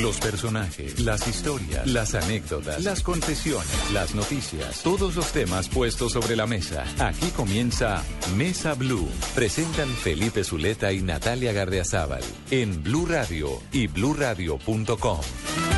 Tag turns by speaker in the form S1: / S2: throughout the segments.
S1: Los personajes, las historias, las anécdotas, las confesiones, las noticias, todos los temas puestos sobre la mesa. Aquí comienza Mesa Blue. Presentan Felipe Zuleta y Natalia Gardeazabal en Blue Radio y bluradio.com.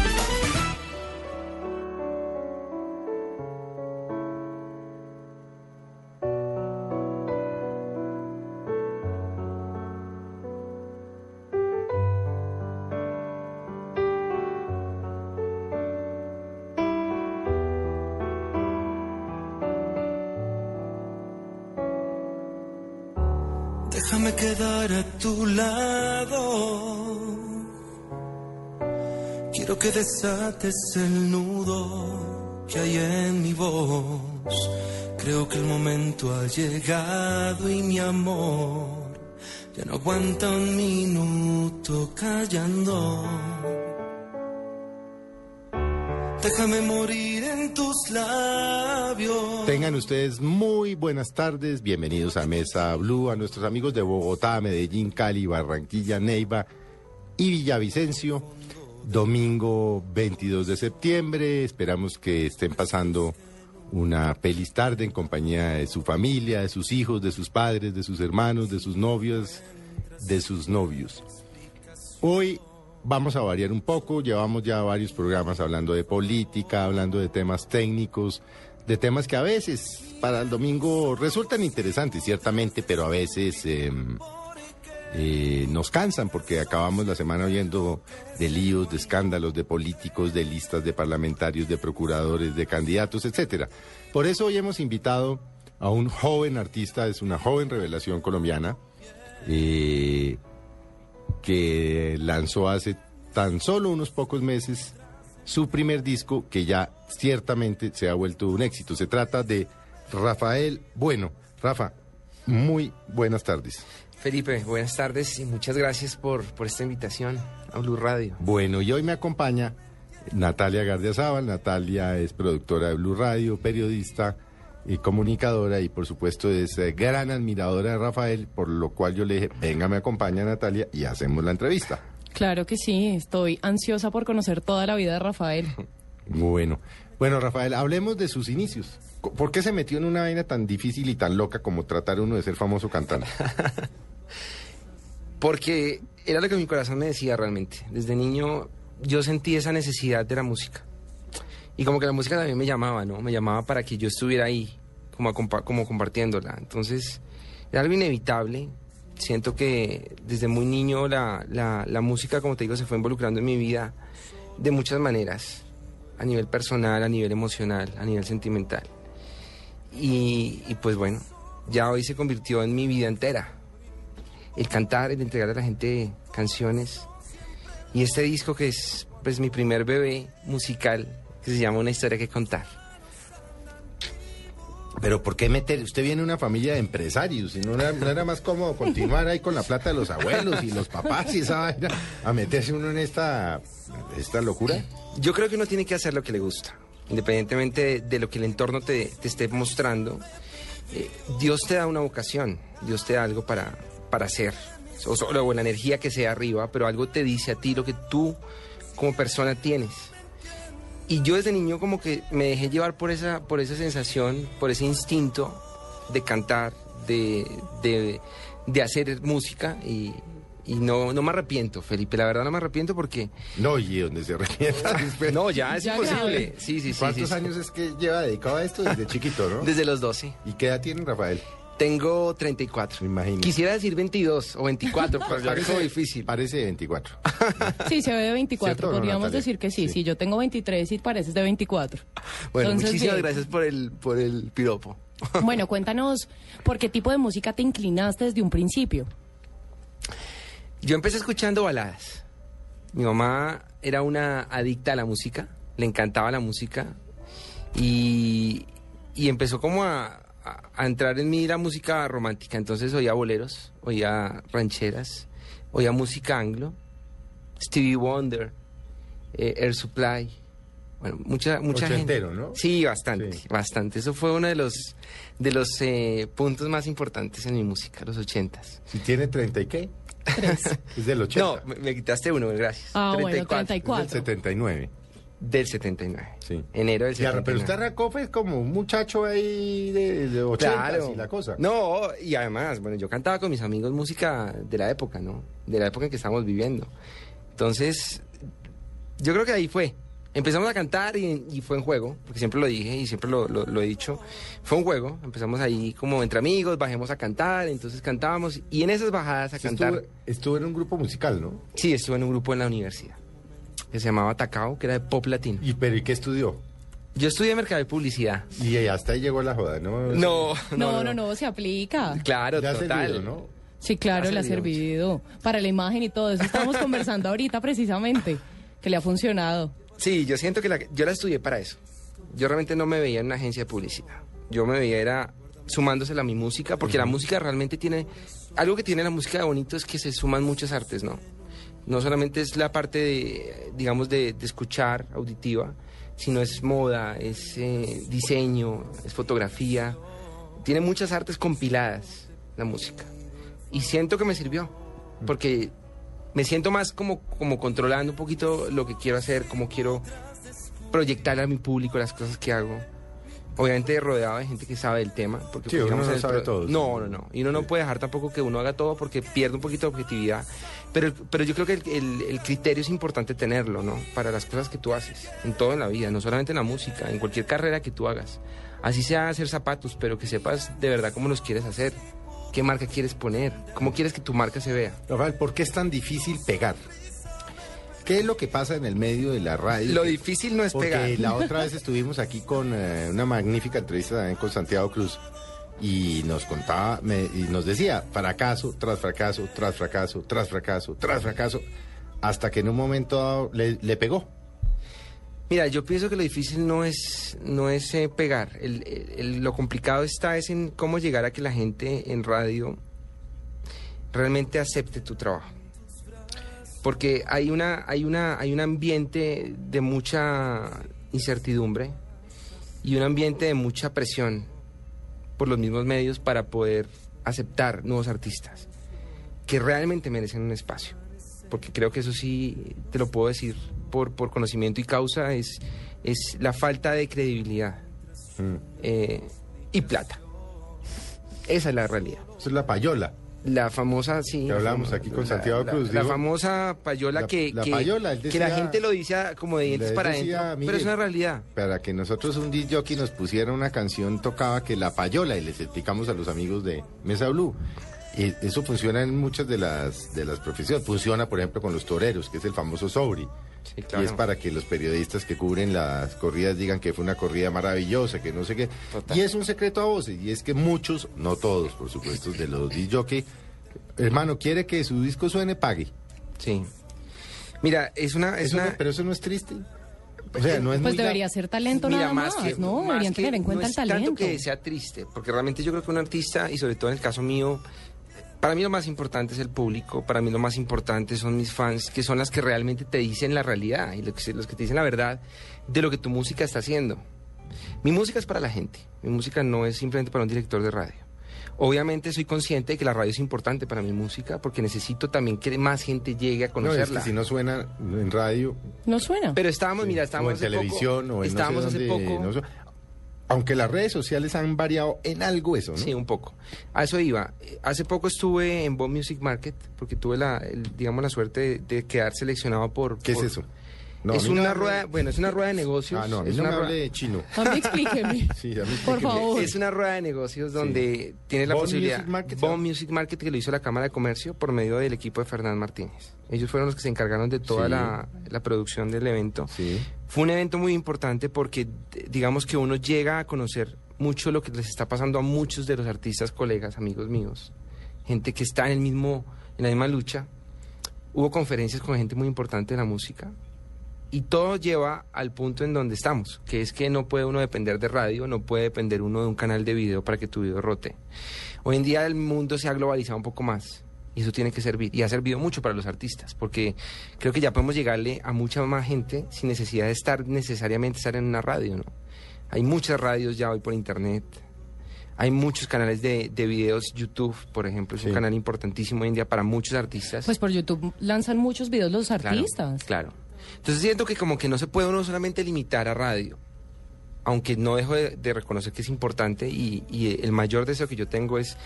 S2: desates el nudo que hay en mi voz. Creo que el momento ha llegado y mi amor ya no aguanta un minuto callando. Déjame morir en tus labios.
S3: Tengan ustedes muy buenas tardes, bienvenidos a Mesa Blue, a nuestros amigos de Bogotá, Medellín, Cali, Barranquilla, Neiva y Villavicencio. Domingo 22 de septiembre, esperamos que estén pasando una feliz tarde en compañía de su familia, de sus hijos, de sus padres, de sus hermanos, de sus novios, de sus novios. Hoy vamos a variar un poco, llevamos ya varios programas hablando de política, hablando de temas técnicos, de temas que a veces para el domingo resultan interesantes, ciertamente, pero a veces eh, eh, nos cansan porque acabamos la semana oyendo de líos, de escándalos, de políticos, de listas de parlamentarios, de procuradores, de candidatos, etcétera. Por eso hoy hemos invitado a un joven artista, es una joven revelación colombiana. Eh, que lanzó hace tan solo unos pocos meses su primer disco que ya ciertamente se ha vuelto un éxito. Se trata de Rafael Bueno. Rafa, muy buenas tardes.
S4: Felipe, buenas tardes y muchas gracias por, por esta invitación a Blue Radio.
S3: Bueno, y hoy me acompaña Natalia Gardiazabal. Natalia es productora de Blue Radio, periodista y comunicadora y por supuesto es eh, gran admiradora de Rafael, por lo cual yo le dije, venga, me acompaña Natalia y hacemos la entrevista.
S5: Claro que sí, estoy ansiosa por conocer toda la vida de Rafael.
S3: Bueno, bueno Rafael, hablemos de sus inicios. ¿Por qué se metió en una vaina tan difícil y tan loca como tratar uno de ser famoso cantante?
S4: Porque era lo que mi corazón me decía realmente. Desde niño yo sentí esa necesidad de la música. Y como que la música también me llamaba, ¿no? Me llamaba para que yo estuviera ahí, como, compa- como compartiéndola. Entonces, era algo inevitable. Siento que desde muy niño la, la, la música, como te digo, se fue involucrando en mi vida de muchas maneras. A nivel personal, a nivel emocional, a nivel sentimental. Y, y pues bueno, ya hoy se convirtió en mi vida entera. El cantar, el entregar a la gente canciones. Y este disco que es pues mi primer bebé musical, que se llama Una historia que contar.
S3: Pero ¿por qué meter? Usted viene de una familia de empresarios y no era, no era más cómodo continuar ahí con la plata de los abuelos y los papás y esa vaina a meterse uno en esta, esta locura.
S4: Yo creo que uno tiene que hacer lo que le gusta, independientemente de, lo que el entorno te, esté mostrando. Eh, Dios te da una vocación, Dios te da algo para, para hacer, o, o la energía que sea arriba, pero algo te dice a ti lo que tú como persona tienes. Y yo desde niño como que me dejé llevar por esa, por esa sensación, por ese instinto de cantar, de, de, de hacer música y, y no, no me arrepiento, Felipe, la verdad no me arrepiento porque...
S3: No, y donde se arrepienta.
S4: No, ya es
S5: Ya
S4: imposible. Sí, sí, sí.
S3: ¿Cuántos
S4: sí, sí.
S3: años es que lleva dedicado a esto desde chiquito, no?
S4: Desde los 12.
S3: ¿Y qué edad tiene Rafael?
S4: Tengo 34.
S3: Me imagino.
S4: Quisiera decir 22 o 24, pero ya es difícil.
S3: Parece 24.
S5: Sí, se ve de 24,
S3: ¿Cierto o no,
S5: podríamos decir que sí,
S3: Sí.
S5: sí, yo tengo 23 y pareces de 24.
S4: Bueno,
S5: Entonces,
S4: muchísimas
S5: bien.
S4: gracias por el, por el piropo.
S5: Bueno, cuéntanos, ¿por qué tipo de música te inclinaste desde un principio?
S4: Yo empecé escuchando baladas. Mi mamá era una adicta a la música, le encantaba la música y, y empezó como a, a- a entrar en mí la música romántica. Entonces oía boleros, oía rancheras, oía música anglo, Stevie Wonder, eh, Air Supply. Bueno, mucha, mucha
S3: Ochentero,
S4: gente.
S3: ¿no?
S4: Sí, bastante,
S3: Sí.
S4: bastante. Eso fue uno de los, de los eh, puntos más importantes en mi música, los ochentas.
S3: Si tiene 30 y qué?
S5: Tres.
S3: Es del 80.
S4: No, me, me quitaste uno, gracias.
S5: Ah, bueno,
S3: Es del
S5: 34.
S3: 79.
S4: Del 79.
S3: Sí.
S4: Enero del
S3: Y arra-
S4: 79.
S3: pero usted arrancó fue como un muchacho ahí de, de 80
S4: Claro.
S3: y la cosa.
S4: No, y además, bueno, yo cantaba con mis amigos música de la época, ¿no? De la época en que estamos viviendo. Entonces, yo creo que ahí fue. Empezamos a cantar y, y fue en juego, porque siempre lo dije y siempre lo, lo- lo he dicho. Fue un juego, empezamos ahí como entre amigos, bajemos a cantar, entonces cantábamos y en esas bajadas a cantar...
S3: Estuvo, estuvo en un grupo musical, ¿no?
S4: Sí, estuve en un grupo en la universidad que se llamaba Tacao, que era de pop latino.
S3: ¿Y, pero, ¿y qué estudió?
S4: Yo estudié mercado de publicidad.
S3: Y hasta ahí llegó la joda, ¿no?
S4: No,
S5: No, no, no, se aplica.
S4: Claro,
S3: Ya ha
S4: total.
S3: servido, ¿no?
S5: Sí, claro,
S4: Ha
S5: le ha
S4: servido
S5: servido. Para la imagen y todo eso. Estamos conversando ahorita precisamente. Que le ha funcionado.
S4: Sí, yo siento que la, yo la estudié para eso. Yo realmente no me veía en una agencia de publicidad. Yo me veía era sumándosela a mi música, porque la música realmente tiene... Algo que tiene la música de bonito es que se suman muchas artes, ¿no? No solamente es la parte, de, digamos, de, de escuchar, auditiva, sino es moda, es eh, diseño, es fotografía. Tiene muchas artes compiladas la música. Y siento que me sirvió, porque me siento más como, como controlando un poquito lo que quiero hacer, cómo quiero proyectar a mi público las cosas que hago. Obviamente rodeado de gente que sabe del tema. Porque
S3: Sí,
S4: pues,
S3: uno no sabe todo.
S4: No, no, no. Y uno no puede dejar tampoco que uno haga todo porque pierde un poquito de objetividad. Pero, pero yo creo que el, el- el criterio es importante tenerlo, ¿no? Para las cosas que tú haces, en todo en la vida, no solamente en la música, en cualquier carrera que tú hagas. Así sea hacer zapatos, pero que sepas de verdad cómo los quieres hacer, qué marca quieres poner, cómo quieres que tu marca se vea.
S3: Rafael, ¿por qué es tan difícil pegar? ¿Qué es lo que pasa en el medio de la radio?
S4: Lo difícil no es
S3: Porque
S4: pegar.
S3: la otra vez estuvimos aquí con eh, una magnífica entrevista también con Santiago Cruz y nos contaba me- y nos decía fracaso tras fracaso, tras fracaso, tras fracaso, tras fracaso, hasta que en un momento le, pegó.
S4: Mira, yo pienso que lo difícil no es, no es eh, pegar. Lo complicado está es en cómo llegar a que la gente en radio realmente acepte tu trabajo. Porque hay una, hay una, hay un ambiente de mucha incertidumbre y un ambiente de mucha presión por los mismos medios para poder aceptar nuevos artistas que realmente merecen un espacio. Porque creo que eso sí, te lo puedo decir por, por conocimiento y causa, es, es la falta de credibilidad
S3: Mm.
S4: eh, y plata. Esa es la realidad.
S3: Eso es la payola.
S4: La famosa, sí.
S3: Que hablamos aquí con Santiago
S4: la-
S3: Cruz,
S4: La,
S3: dijo-
S4: famosa payola
S3: La-
S4: que,
S3: la
S4: que,
S3: payola,
S4: que la gente lo dice como de dientes para adentro, pero es una realidad.
S3: Para que nosotros un jockey nos pusiera una canción tocaba que la payola y les explicamos a los amigos de Mesa Blue. Y eso funciona en muchas de las de las profesiones. Funciona, por ejemplo, con los toreros, que es el famoso sobri.
S4: Sí,
S3: Y es para que los periodistas que cubren las corridas digan que fue una corrida maravillosa, que no sé qué.
S4: Total.
S3: Y es un secreto a voces. Y es que muchos, no todos, por supuesto, de los disc jockey, hermano, quiere que su disco suene, pague.
S4: Sí. Mira, es una... Es
S3: Eso no-
S4: una
S3: pero eso no es triste. O sea, no es
S5: Pues
S3: muy
S5: debería ser talento
S4: Mira,
S5: nada más,
S4: que-
S5: ¿no?
S4: más
S5: Deberían tener en cuenta
S4: no
S5: el talento.
S4: tanto que sea triste, porque realmente yo creo que un artista, y sobre todo en el caso mío, para mí lo más importante es el público, para mí lo más importante son mis fans, que son las que realmente te dicen la realidad y los que, los que te dicen la verdad de lo que tu música está haciendo. Mi música es para la gente, mi música no es simplemente para un director de radio. Obviamente soy consciente de que la radio es importante para mi música porque necesito también que más gente llegue a
S3: No,
S4: conocerla.
S3: es que si no suena en radio
S5: No suena.
S4: Pero estábamos, mira,
S3: o
S4: estábamos
S3: en
S4: hace
S3: televisión
S4: poco,
S3: o en
S4: estábamos
S3: no sé
S4: hace
S3: dónde,
S4: poco
S3: no aunque las redes sociales han variado en algo eso, ¿no?
S4: Sí, un poco. A eso iba. Hace poco estuve en Bomb Music Market porque tuve la, el- digamos, la suerte de, de quedar seleccionado por.
S3: ¿Qué es
S4: por-
S3: eso? No,
S4: es
S3: no me
S4: una
S3: hable-
S4: rueda, bueno, es una rueda de negocios.
S3: Ah, no, a mí
S4: es
S3: no me
S4: una rueda-
S3: hable de chino.
S5: A mí explíqueme.
S3: Sí, a mí
S5: Por
S3: explíqueme.
S5: favor.
S4: Es una rueda de negocios donde tienes la
S3: Bomb
S4: posibilidad.
S3: Music Market,
S4: Bomb
S3: ¿no?
S4: Music Market que lo hizo la Cámara de Comercio por medio del equipo de Fernán Martínez. Ellos fueron los que se encargaron de toda
S3: Sí.
S4: la, la producción del evento.
S3: Sí.
S4: Fue un evento muy importante porque d- digamos que uno llega a conocer mucho lo que les está pasando a muchos de los artistas, colegas, amigos míos, gente que está en el mismo en la misma lucha. Hubo conferencias con gente muy importante de la música y todo lleva al punto en donde estamos, que es que no puede uno depender de radio, no puede depender uno de un canal de video para que tu video rote. Hoy en día el mundo se ha globalizado un poco más y eso tiene que servir y ha servido mucho para los artistas porque creo que ya podemos llegarle a mucha más gente sin necesidad de estar necesariamente estar en una radio, ¿no? Hay muchas radios ya hoy por internet. Hay muchos canales de, de videos, YouTube, por ejemplo, es
S3: Sí.
S4: un canal importantísimo hoy en día para muchos artistas.
S5: Pues por YouTube lanzan muchos videos los
S4: Claro,
S5: artistas.
S4: Claro. Entonces siento que como que no se puede uno solamente limitar a radio, aunque no dejo de, de reconocer que es importante y, y el mayor deseo que yo tengo es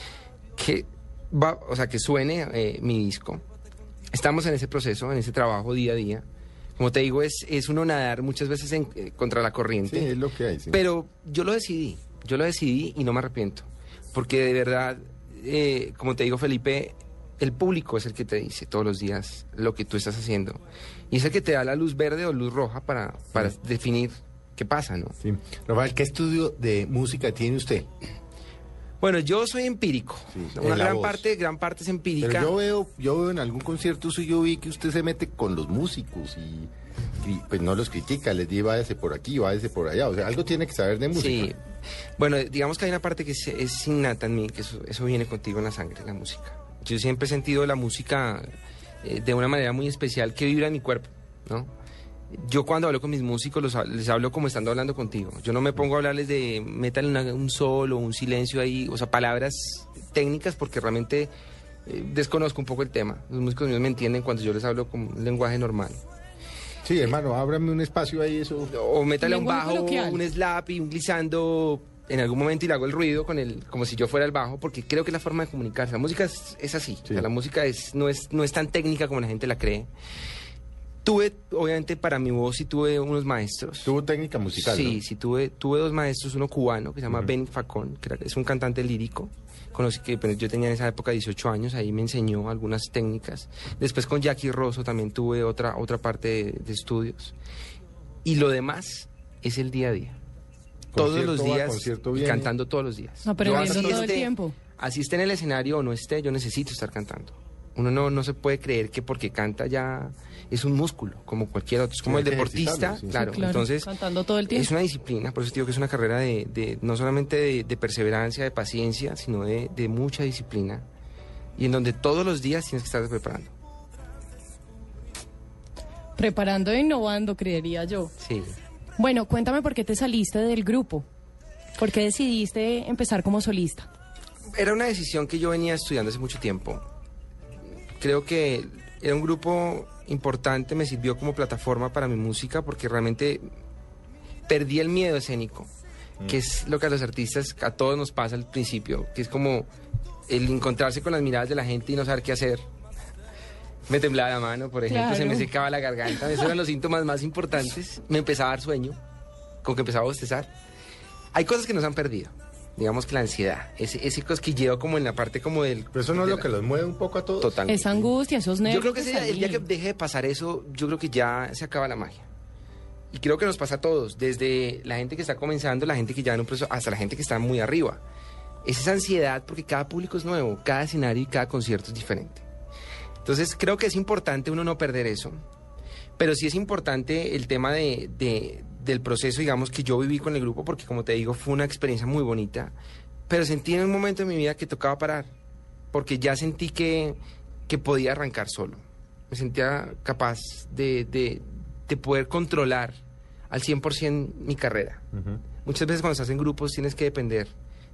S4: que va, o sea, que suene eh, mi disco. Estamos en ese proceso, en ese trabajo día a día. Como te digo, es, es uno nadar muchas veces en- eh, contra la
S3: Sí,
S4: corriente.
S3: es lo que hay. sí.
S4: Pero yo lo decidí, yo lo decidí y no me arrepiento. Porque de verdad, eh, como te digo, Felipe, el público es el que te dice todos los días lo que tú estás haciendo. Y es el que te da la luz verde o luz roja para, para definir qué pasa, ¿no?
S3: Sí. Rafael, ¿qué estudio de música tiene usted?
S4: Bueno, yo soy empírico.
S3: Sí,
S4: Una gran
S3: voz.
S4: parte, gran parte es empírica.
S3: Pero yo veo, yo veo en algún concierto suyo vi que usted se mete con los músicos y, y, pues no los critica, les dice váyase por aquí, váyase por allá. O sea, algo tiene que saber de música.
S4: Sí. Bueno, digamos que hay una parte que es, es innata en mí, que eso, eso viene contigo en la sangre, la música. Yo siempre he sentido la música eh, de una manera muy especial que vibra en mi cuerpo, ¿no? Yo cuando hablo con mis músicos los les hablo como estando hablando contigo. Yo no me pongo a hablarles de métale una- un sol o un silencio ahí, o sea, palabras técnicas porque realmente eh, desconozco un poco el tema. Los músicos míos me entienden cuando yo les hablo con un lenguaje normal.
S3: Sí, hermano, ábrame un espacio ahí, eso.
S4: O métale un bajo,
S5: coloquial.
S4: un slap y un glissando en algún momento y le hago el ruido con el, como si yo fuera el bajo, porque creo que es la forma de comunicarse. La música es, es así. O sea, la música es, no, es, no es tan técnica como la gente la cree. Tuve, obviamente, para mi voz sí tuve unos maestros.
S3: Tuvo técnica musical.
S4: Sí,
S3: ¿no?
S4: sí, tuve, tuve dos maestros, uno cubano que se llama Ben Facón, que era- es un cantante lírico. Conocí que pero yo tenía en esa época 18 años, ahí me enseñó algunas técnicas. Después con Jackie Rosso también tuve otra, otra parte de, de estudios. Y lo demás es el día a día. Todos los días y cantando todos los días.
S5: Aprendiendo
S4: Yo así
S5: todo el tiempo.
S4: Así esté en el escenario o no esté, yo necesito estar cantando. Uno no, no se puede creer que porque canta ya es un músculo, como cualquier otro. Es como el deportista,
S3: sí.
S4: claro.
S5: Sí, claro,
S4: Entonces,
S5: cantando todo el tiempo.
S4: es una disciplina, por eso te digo que es una carrera de, de- no solamente de, de perseverancia, de paciencia, sino de, de mucha disciplina. Y en donde todos los días tienes que estar preparando.
S5: Preparando e innovando, creería yo.
S4: Sí.
S5: Bueno, cuéntame por qué te saliste del grupo. ¿Por qué decidiste empezar como solista?
S4: Era una decisión que yo venía estudiando hace mucho tiempo. Creo que era un grupo importante, me sirvió como plataforma para mi música porque realmente perdí el miedo escénico, que es lo que a los artistas, a todos nos pasa al principio, que es como el encontrarse con las miradas de la gente y no saber qué hacer. Me temblaba la mano, por ejemplo, se me secaba la garganta, esos eran los síntomas más importantes. Me empezaba a dar sueño, con que empezaba a bostezar. Hay cosas que nos han perdido. Digamos que la ansiedad, ese, ese cosquilleo como en la parte como del...
S3: Pero eso no es lo
S4: la-
S3: que los mueve un poco a todos.
S4: Totalmente.
S5: Esa angustia, esos nervios.
S4: Yo creo que ese el día que deje de pasar eso, yo creo que ya se acaba la magia. Y creo que nos pasa a todos, desde la gente que está comenzando, la gente que ya en un proceso, hasta la gente que está muy arriba. Es esa ansiedad porque cada público es nuevo, cada escenario y cada concierto es diferente. Entonces creo que es importante uno no perder eso. Pero sí es importante el tema de, de- del proceso, digamos, que yo viví con el grupo, porque como te digo, fue una experiencia muy bonita. Pero sentí en un momento de mi vida que tocaba parar, porque ya sentí que, que podía arrancar solo. Me sentía capaz de, de- de poder controlar al 100% mi carrera. Muchas veces cuando estás en grupos tienes que depender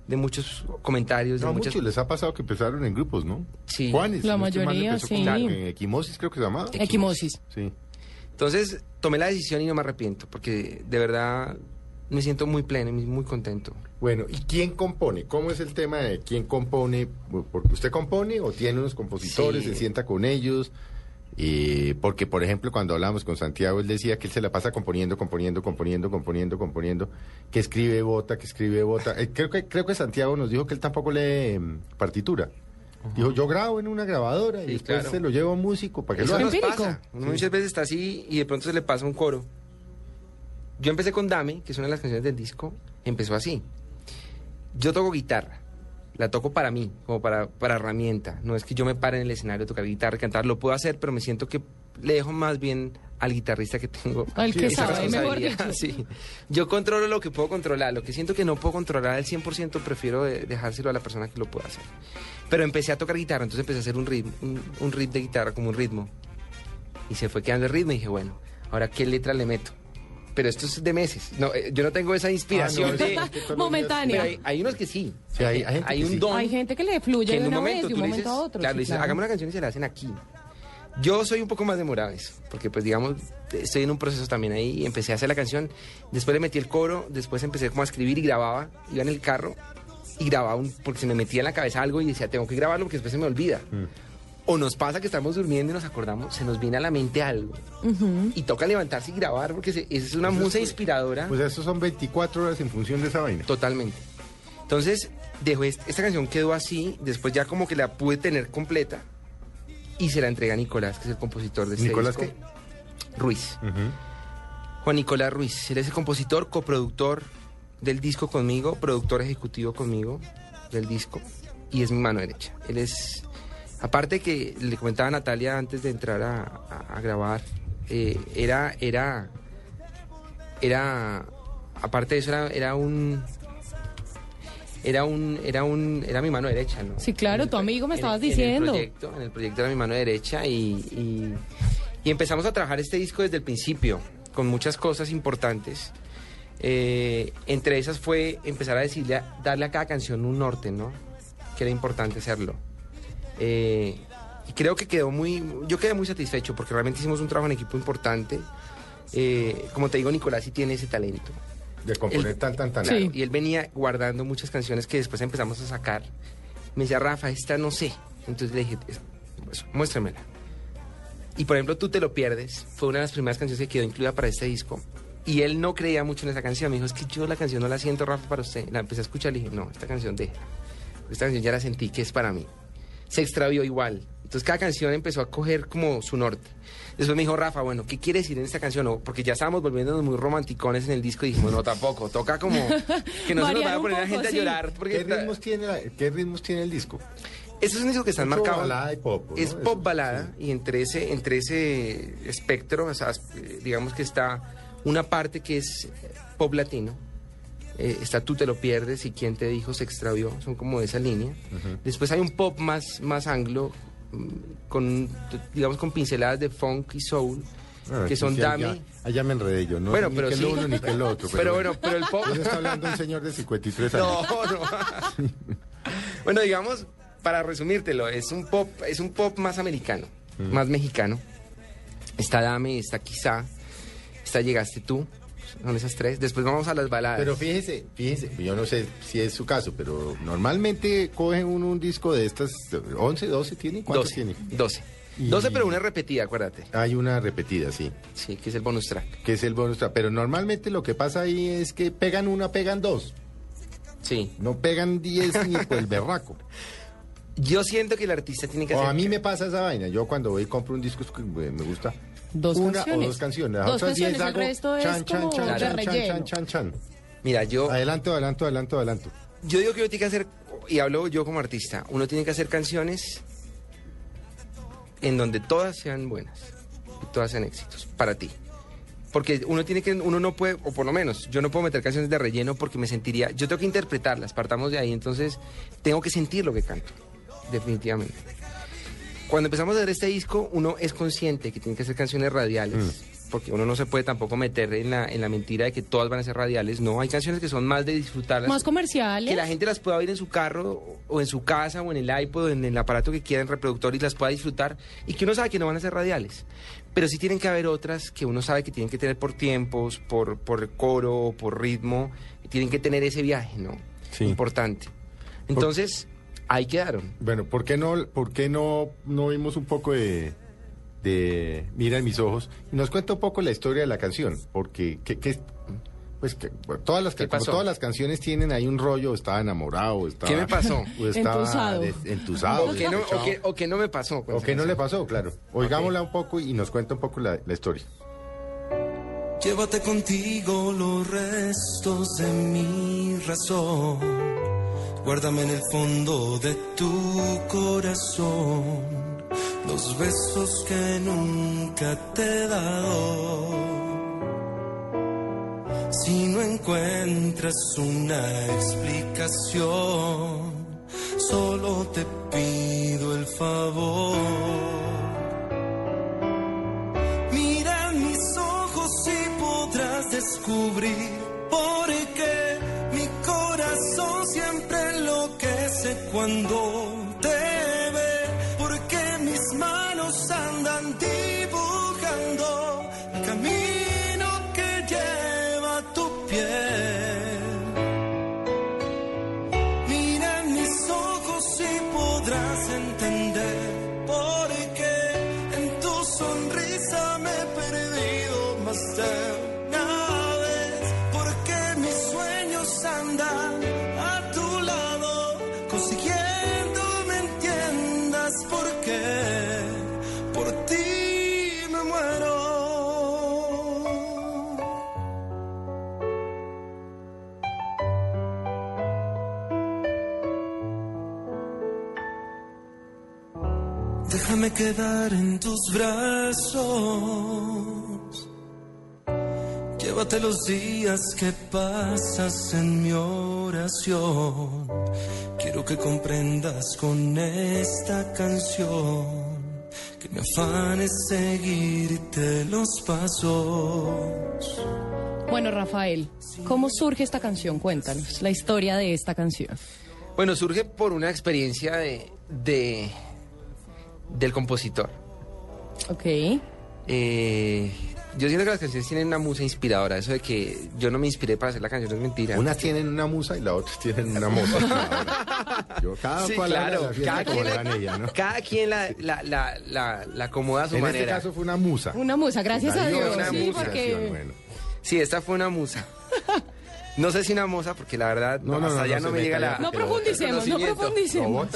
S4: de muchos comentarios,
S3: No,
S4: muchas...
S3: muchos les ha pasado que empezaron en grupos, ¿no?
S4: Sí.
S3: Juanes.
S5: La mayoría,
S3: empezó
S5: sí.
S3: con- En Equimosis creo que se llamaba.
S5: Equimosis.
S3: Sí.
S4: Entonces tomé la decisión y no me arrepiento, porque de verdad me siento muy pleno y muy contento.
S3: Bueno, ¿y quién compone? ¿Cómo es el tema de quién compone? Porque usted compone o tiene unos compositores,
S4: Sí.
S3: se sienta con ellos. Eh, porque, por ejemplo, cuando hablamos con Santiago, él decía que él se la pasa componiendo, componiendo, componiendo, componiendo, componiendo, que escribe bota, que escribe bota. Eh, creo, que, creo que Santiago nos dijo que él tampoco lee mm, Dijo, yo grabo en una grabadora y después
S4: claro.
S3: se lo llevo a un músico para que
S4: Eso
S3: lo
S4: nos pasa. Uno muchas veces está así y de pronto se le pasa un coro. Yo empecé con Dame, que es una de las canciones del disco, empezó así. Yo toco guitarra, la toco para mí, como para, para herramienta. No es que yo me pare en el escenario a tocar guitarra, cantar, lo puedo hacer, pero me siento que le dejo más bien al guitarrista que tengo.
S5: Al que sabe, mejor.
S4: Sí. Yo controlo lo que puedo controlar, lo que siento que no puedo controlar al 100%, prefiero de- dejárselo a la persona que lo pueda hacer. Pero empecé a tocar guitarra, entonces empecé a hacer un ritmo, un, un riff de guitarra como un ritmo y se fue quedando el ritmo y dije, bueno, ahora qué letra le meto. pero esto es de meses. No, eh, yo no tengo esa inspiración
S3: Ah, no,
S4: de...
S5: Momentánea.
S4: Pero hay, hay unos que sí.
S3: Sí, hay- hay gente que
S4: un
S3: sí.
S4: don.
S5: Hay gente que le fluye
S4: que
S5: de
S4: en un momento
S5: vez, de un
S4: tú le
S5: momento
S4: dices,
S5: a otro.
S4: Claro,
S5: sí,
S4: dices,
S5: claro.
S4: hagamos una canción y se la hacen aquí. Yo soy un poco más demorado eso, porque pues digamos, estoy en un proceso también ahí, y empecé a hacer la canción, después le metí el coro, después empecé como a escribir y grababa, iba en el carro y grababa un, porque se me metía en la cabeza algo y decía, tengo que grabarlo porque después se me olvida. O nos pasa que estamos durmiendo y nos acordamos, se nos viene a la mente algo. Y toca levantarse y grabar porque se- esa es una musa inspiradora.
S3: Pues eso son 24 horas en función de esa vaina.
S4: Totalmente. Entonces, dejó est- esta canción quedó así, después ya como que la pude tener completa y se la entrega a Nicolás, que es el compositor de este
S3: ¿Nicolás
S4: disco. Ruiz. Juan Nicolás Ruiz, él es el compositor, coproductor del disco conmigo, productor ejecutivo conmigo del disco y es mi mano derecha. Él es, aparte que le comentaba a Natalia antes de entrar a, a- a grabar, eh, era, era, era, aparte de eso era, era un, era un, era un, era mi mano derecha, ¿no?
S5: Sí, claro,
S4: el
S5: tu amigo me
S4: en-
S5: estabas
S4: en el
S5: diciendo.
S4: proyecto, en el proyecto era mi mano derecha y, y, y empezamos a trabajar este disco desde el principio, con muchas cosas importantes. Eh, entre esas fue empezar a decirle, a- darle a cada canción un norte, ¿no? Que era importante hacerlo. Eh, y creo que quedó muy, yo quedé muy satisfecho porque realmente hicimos un trabajo en equipo importante. Eh, como te digo, Nicolás sí tiene ese talento.
S3: De componer
S4: El-
S3: tan, tan, tan.
S5: Sí.
S4: Y él venía guardando muchas canciones que después empezamos a sacar. Me decía, Rafa, esta no sé. Entonces le dije, "Es- pues, muéstramela. Y por ejemplo, Tú te lo pierdes. Fue una de las primeras canciones que quedó incluida para este disco. Y él no creía mucho en esa canción. Me dijo, es que yo la canción no la siento, Rafa, para usted. La empecé a escuchar y le dije, no, esta canción déjela. Esta canción ya la sentí que es para mí. Se extravió igual. Entonces cada canción empezó a coger como su norte. Después me dijo, Rafa, bueno, ¿qué quiere decir en esta canción? O- porque ya estábamos volviéndonos muy romanticones en el disco y dijimos, no, tampoco. Toca como que no se nos vaya a poner la
S5: poco,
S4: gente
S5: sí.
S4: a llorar. Porque
S3: ¿Qué ritmos, tiene la- ¿Qué ritmos tiene el disco?
S4: Este es un disco que está marcado.
S3: balada y pop, ¿no?
S4: Es
S3: Eso,
S4: pop balada y entre ese, entre ese espectro, o sea, digamos que está una parte que es pop latino. eh, está Tú te lo pierdes y quién te dijo se extravió, son como de esa línea. Después hay un pop más, más anglo, con, digamos, con pinceladas de funk y soul,
S3: Ah,
S4: que son Dami.
S3: allá- Allá me enredé yo, ¿no?
S4: Bueno,
S3: ni
S4: pero
S3: que
S4: sí.
S3: lo uno ni que el otro.
S4: Pero bueno, pero el pop...
S3: Eso está hablando un señor de 53 años.
S4: No, no. bueno, digamos, para resumírtelo, es un pop, es un pop más americano, más mexicano. Está Dame, está Quizá, está Llegaste tú, son esas tres. Después vamos a las baladas.
S3: Pero fíjese, fíjese, yo no sé si es su caso, pero normalmente cogen uno un disco de estas, 11, 12 tiene, ¿cuántos
S4: 12,
S3: tiene?
S4: 12.
S3: Y-
S4: 12, pero una repetida, acuérdate.
S3: Hay una repetida, sí,
S4: Sí, que es el bonus track.
S3: que es el bonus track, pero normalmente lo que pasa ahí es que pegan una, pegan dos,
S4: Sí.
S3: no pegan 10 ni por el berraco.
S4: Yo siento que el artista tiene que
S3: O
S4: hacer...
S3: a mí me pasa esa vaina, yo cuando voy y compro un disco que me gusta
S5: Dos
S3: una
S5: canciones.
S3: o dos canciones,
S5: Dos
S3: otras 10
S5: canciones, el
S3: hago
S5: resto es
S3: chan, chan,
S5: como
S3: chan,
S5: de
S3: chan, chan,
S5: relleno.
S3: chan, chan, chan.
S4: Mira, yo...
S3: Adelanto, adelanto, adelanto, adelanto.
S4: Yo digo que uno tiene que hacer, y hablo yo como artista, uno tiene que hacer canciones en donde todas sean buenas y todas sean éxitos para ti. Porque uno tiene que, uno no puede, o por lo menos, yo no puedo meter canciones de relleno porque me sentiría, yo tengo que interpretarlas, partamos de ahí, entonces tengo que sentir lo que canto, definitivamente. Cuando empezamos a hacer este disco, uno es consciente que tiene que hacer canciones radiales, porque uno no se puede tampoco meter en la, en la mentira de que todas van a ser radiales, no, hay canciones que son más de disfrutarlas.
S5: Más comerciales.
S4: Que la gente las pueda oír en su carro o en su casa o en el iPod o en el aparato que quiera, en reproductor y las pueda disfrutar y que uno sabe que no van a ser radiales. Pero sí tienen que haber otras que uno sabe que tienen que tener por tiempos, por, por coro, por ritmo, tienen que tener ese viaje, ¿no?
S3: Sí.
S4: Importante. Entonces, ahí quedaron.
S3: Bueno, ¿por qué no, por qué no, no vimos un poco de, de Mira en mis ojos? Y nos cuenta un poco la historia de la canción, porque que, que- pues que, bueno, todas las
S4: ¿Qué
S3: como
S4: pasó?
S3: todas las canciones tienen ahí un rollo, estaba enamorado, estaba
S4: ¿Qué me pasó?
S3: o estaba
S5: Entusado.
S3: des- entusado,
S4: O que, no, o, que, o que no me pasó.
S3: O que no le pasó, claro. Oigámosla un poco y nos cuenta un poco la, la historia.
S2: Llévate contigo los restos de mi razón. Guárdame en el fondo de tu corazón los besos que nunca te he dado. Si no encuentras una explicación, solo te pido el favor. Mira mis ojos y podrás descubrir porque cuando Déjame quedar en tus brazos. Llévate los días que pasas en mi oración. Quiero que comprendas con esta canción que mi afán es seguirte los pasos.
S5: Bueno, Rafael, ¿cómo surge esta canción? Cuéntanos la historia de esta canción.
S4: Bueno, surge por una experiencia de, de- del compositor.
S5: Ok.
S4: Eh, yo siento que las canciones tienen una musa inspiradora. Eso de que yo no me inspiré para hacer la canción es mentira.
S3: Unas tienen una musa y la otra tienen una. Yo cada
S4: Sí,
S3: cual
S4: claro.
S3: la
S4: Cada
S3: como
S4: quien,
S3: gane ella, ¿no?
S4: cada quien la, la, la, la, la acomoda a su
S3: En
S4: manera.
S3: este caso fue una musa.
S5: Una musa, gracias a Dios.
S3: una
S5: Sí,
S3: musa,
S5: porque
S3: bueno.
S4: Sí, esta fue una musa. No sé si una moza, porque la verdad,
S3: No, no,
S4: hasta
S3: no,
S4: allá
S3: no
S4: me llega la...
S5: no
S3: pero-
S5: profundicemos, no profundicemos.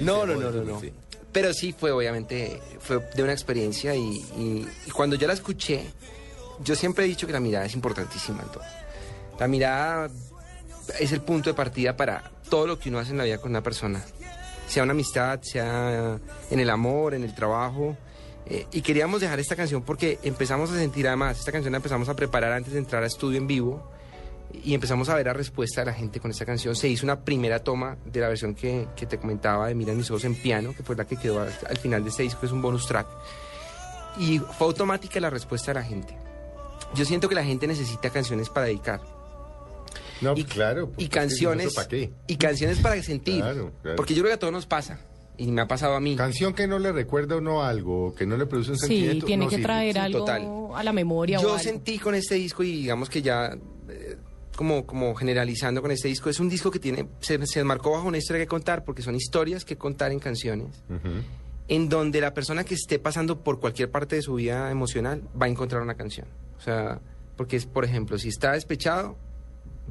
S4: No, no, no, no, no.
S3: sí.
S4: Pero sí fue, obviamente, fue de una experiencia y, y- y cuando yo la escuché, yo siempre he dicho que la mirada es importantísima en todo. La mirada es el punto de partida para todo lo que uno hace en la vida con una persona. Sea una amistad, sea en el amor, en el trabajo. Eh, y queríamos dejar esta canción porque empezamos a sentir, además, esta canción la empezamos a preparar antes de entrar a estudio en vivo y empezamos a ver la respuesta de la gente con esta canción. Se hizo una primera toma de la versión que, que te comentaba de Mira mis ojos en piano, que fue la que quedó al, al final de este disco, que es un bonus track. Y fue automática la respuesta de la gente. Yo siento que la gente necesita canciones para dedicar.
S3: No,
S4: Y,
S3: claro.
S4: y canciones.
S3: ¿Para qué?
S4: Y canciones para sentir.
S3: Claro, claro.
S4: Porque yo creo que a todos nos pasa. Y me ha pasado a mí.
S3: Canción que no le recuerda a uno algo, que no le produce un
S5: Sí,
S3: sentimiento.
S5: tiene
S3: no
S5: que
S3: sirve.
S5: traer
S4: sí,
S5: algo
S4: total.
S5: a la memoria. o
S4: Yo
S5: algo.
S4: sentí con este disco y digamos que ya como, como generalizando con este disco, es un disco que tiene, se, se enmarcó bajo una historia que contar, porque son historias que contar en canciones, en donde la persona que esté pasando por cualquier parte de su vida emocional va a encontrar una canción. O sea, porque es, por ejemplo, si está despechado,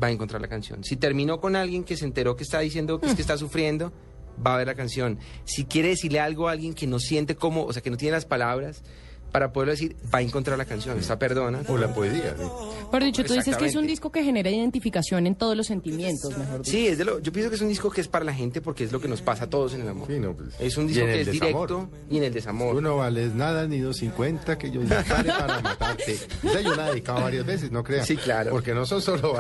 S4: va a encontrar la canción. Si terminó con alguien que se enteró que está diciendo que es que está sufriendo, va a ver la canción. Si quiere decirle algo a alguien que no siente cómo, o sea, que no tiene las palabras para poderlo decir, va a encontrar la canción. Está perdona.
S3: O la poesía. ¿sí?
S5: Por dicho, tú dices que es un disco que genera identificación en todos los sentimientos, mejor dicho.
S4: Sí, es de lo, yo pienso que es un disco que es para la gente porque es lo que nos pasa a todos en el amor.
S3: Sí, no, pues.
S4: Es un disco que es
S3: desamor.
S4: directo y en el desamor.
S3: Tú no vales nada ni 250 que yo disparé para matarte. Esa yo la he dedicado varias veces, no creas.
S4: Sí, claro.
S3: Porque no son solo.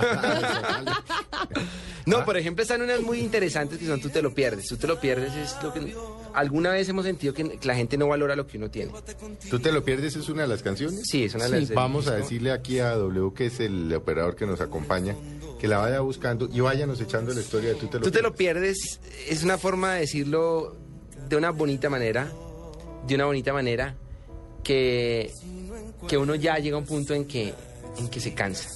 S4: No,
S3: Ah.
S4: por ejemplo, están unas muy interesantes que son Tú te lo pierdes. Tú te lo pierdes es lo que... Alguna vez hemos sentido que la gente no valora lo que uno tiene.
S3: ¿Tú te lo pierdes? ¿Es una de las canciones?
S4: Sí, es una de las...
S3: Vamos a decirle aquí a W, que es el operador que nos acompaña, que la vaya buscando y váyanos echando la historia de Tú te lo
S4: Tú te lo
S3: pierdes.
S4: pierdes es una forma de decirlo de una bonita manera, de una bonita manera que, que uno ya llega a un punto en que, en que se cansa.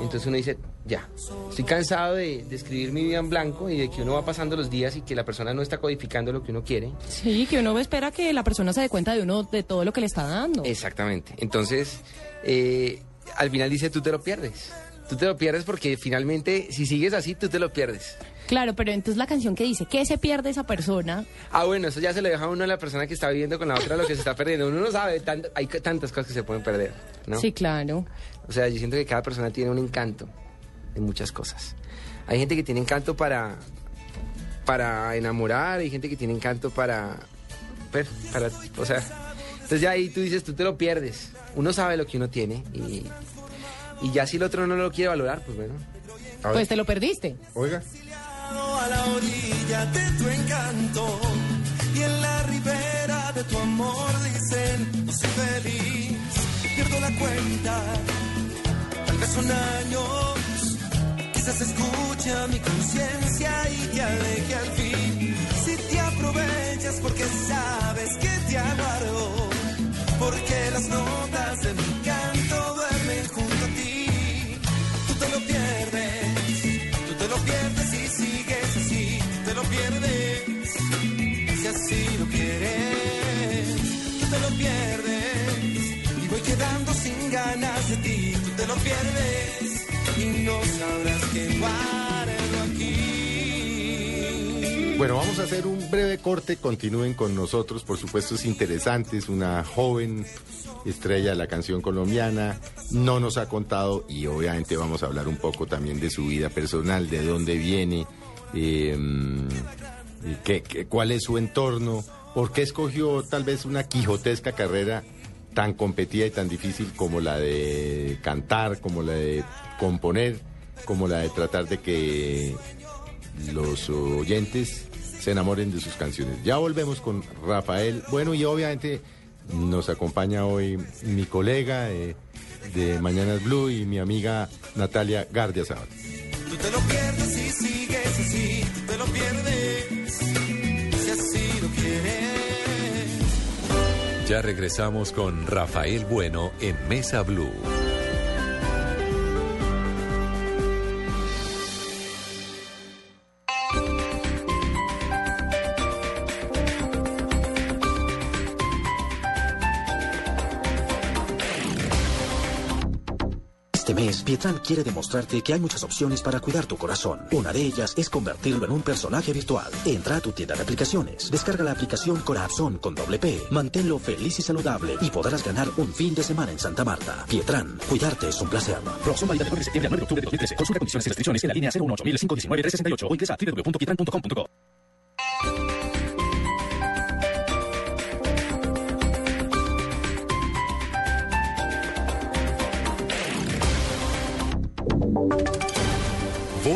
S4: Entonces uno dice, ya, estoy cansado de, de escribir mi vida en blanco y de que uno va pasando los días y que la persona no está codificando lo que uno quiere.
S5: Sí, que uno espera que la persona se dé cuenta de uno de todo lo que le está dando.
S4: Exactamente. Entonces, eh, al final dice, tú te lo pierdes. Tú te lo pierdes porque finalmente, si sigues así, tú te lo pierdes.
S5: Claro, pero entonces la canción que dice, ¿qué se pierde esa persona?
S4: Ah, bueno, eso ya se lo deja a uno a la persona que está viviendo con la otra lo que se está perdiendo. Uno no sabe, hay tantas cosas que se pueden perder, ¿no?
S5: Sí, claro.
S4: O sea, yo siento que cada persona tiene un encanto en muchas cosas. Hay gente que tiene encanto para, para enamorar, hay gente que tiene encanto para, pues, para, o sea, entonces ya ahí tú dices, tú te lo pierdes. Uno sabe lo que uno tiene y, y ya si el otro no lo quiere valorar, pues bueno.
S5: Pues te lo perdiste.
S3: Oiga,
S2: a la orilla de tu encanto y en la ribera de tu amor dicen no soy feliz pierdo la cuenta tal que son años. Escucha mi conciencia y te aleje al fin. Si te aprovechas porque sabes que te aguardo, porque las notas de mi canto duermen junto a ti. Tú te lo pierdes, tú te lo pierdes y sigues así, te lo pierdes. Si así lo quieres, tú te lo pierdes. Y voy quedando sin ganas de ti, te pierdes. Y no sabrás que aquí.
S3: Bueno, vamos a hacer un breve corte. Continúen con nosotros, por supuesto, es interesante. Es una joven estrella de la canción colombiana. No nos ha contado y obviamente vamos a hablar un poco también de su vida personal, de dónde viene, eh, qué- qué- cuál es su entorno, por qué escogió tal vez una quijotesca carrera tan competida y tan difícil como la de cantar, como la de componer, como la de tratar de que los oyentes se enamoren de sus canciones. Ya volvemos con Rafael. Bueno, y obviamente nos acompaña hoy mi colega eh, de Mañanas Blue y mi amiga Natalia Gardiazabal.
S2: Tú te lo pierdes y sigues así, te lo pierdes.
S1: Ya regresamos con Rafael Bueno en Mesa Blue.
S6: Este mes, Pietran quiere demostrarte que hay muchas opciones para cuidar tu corazón. Una de ellas es convertirlo en un personaje virtual. Entra a tu tienda de aplicaciones, descarga la aplicación Corazón con doble P, manténlo feliz y saludable y podrás ganar un fin de semana en Santa Marta. Pietran, cuidarte es un placer. Promoción válida del 9 de septiembre al 9 de octubre de 2013. Consulta condiciones y restricciones en la línea 018 519 368 o ingresa a www.pietran.com.co.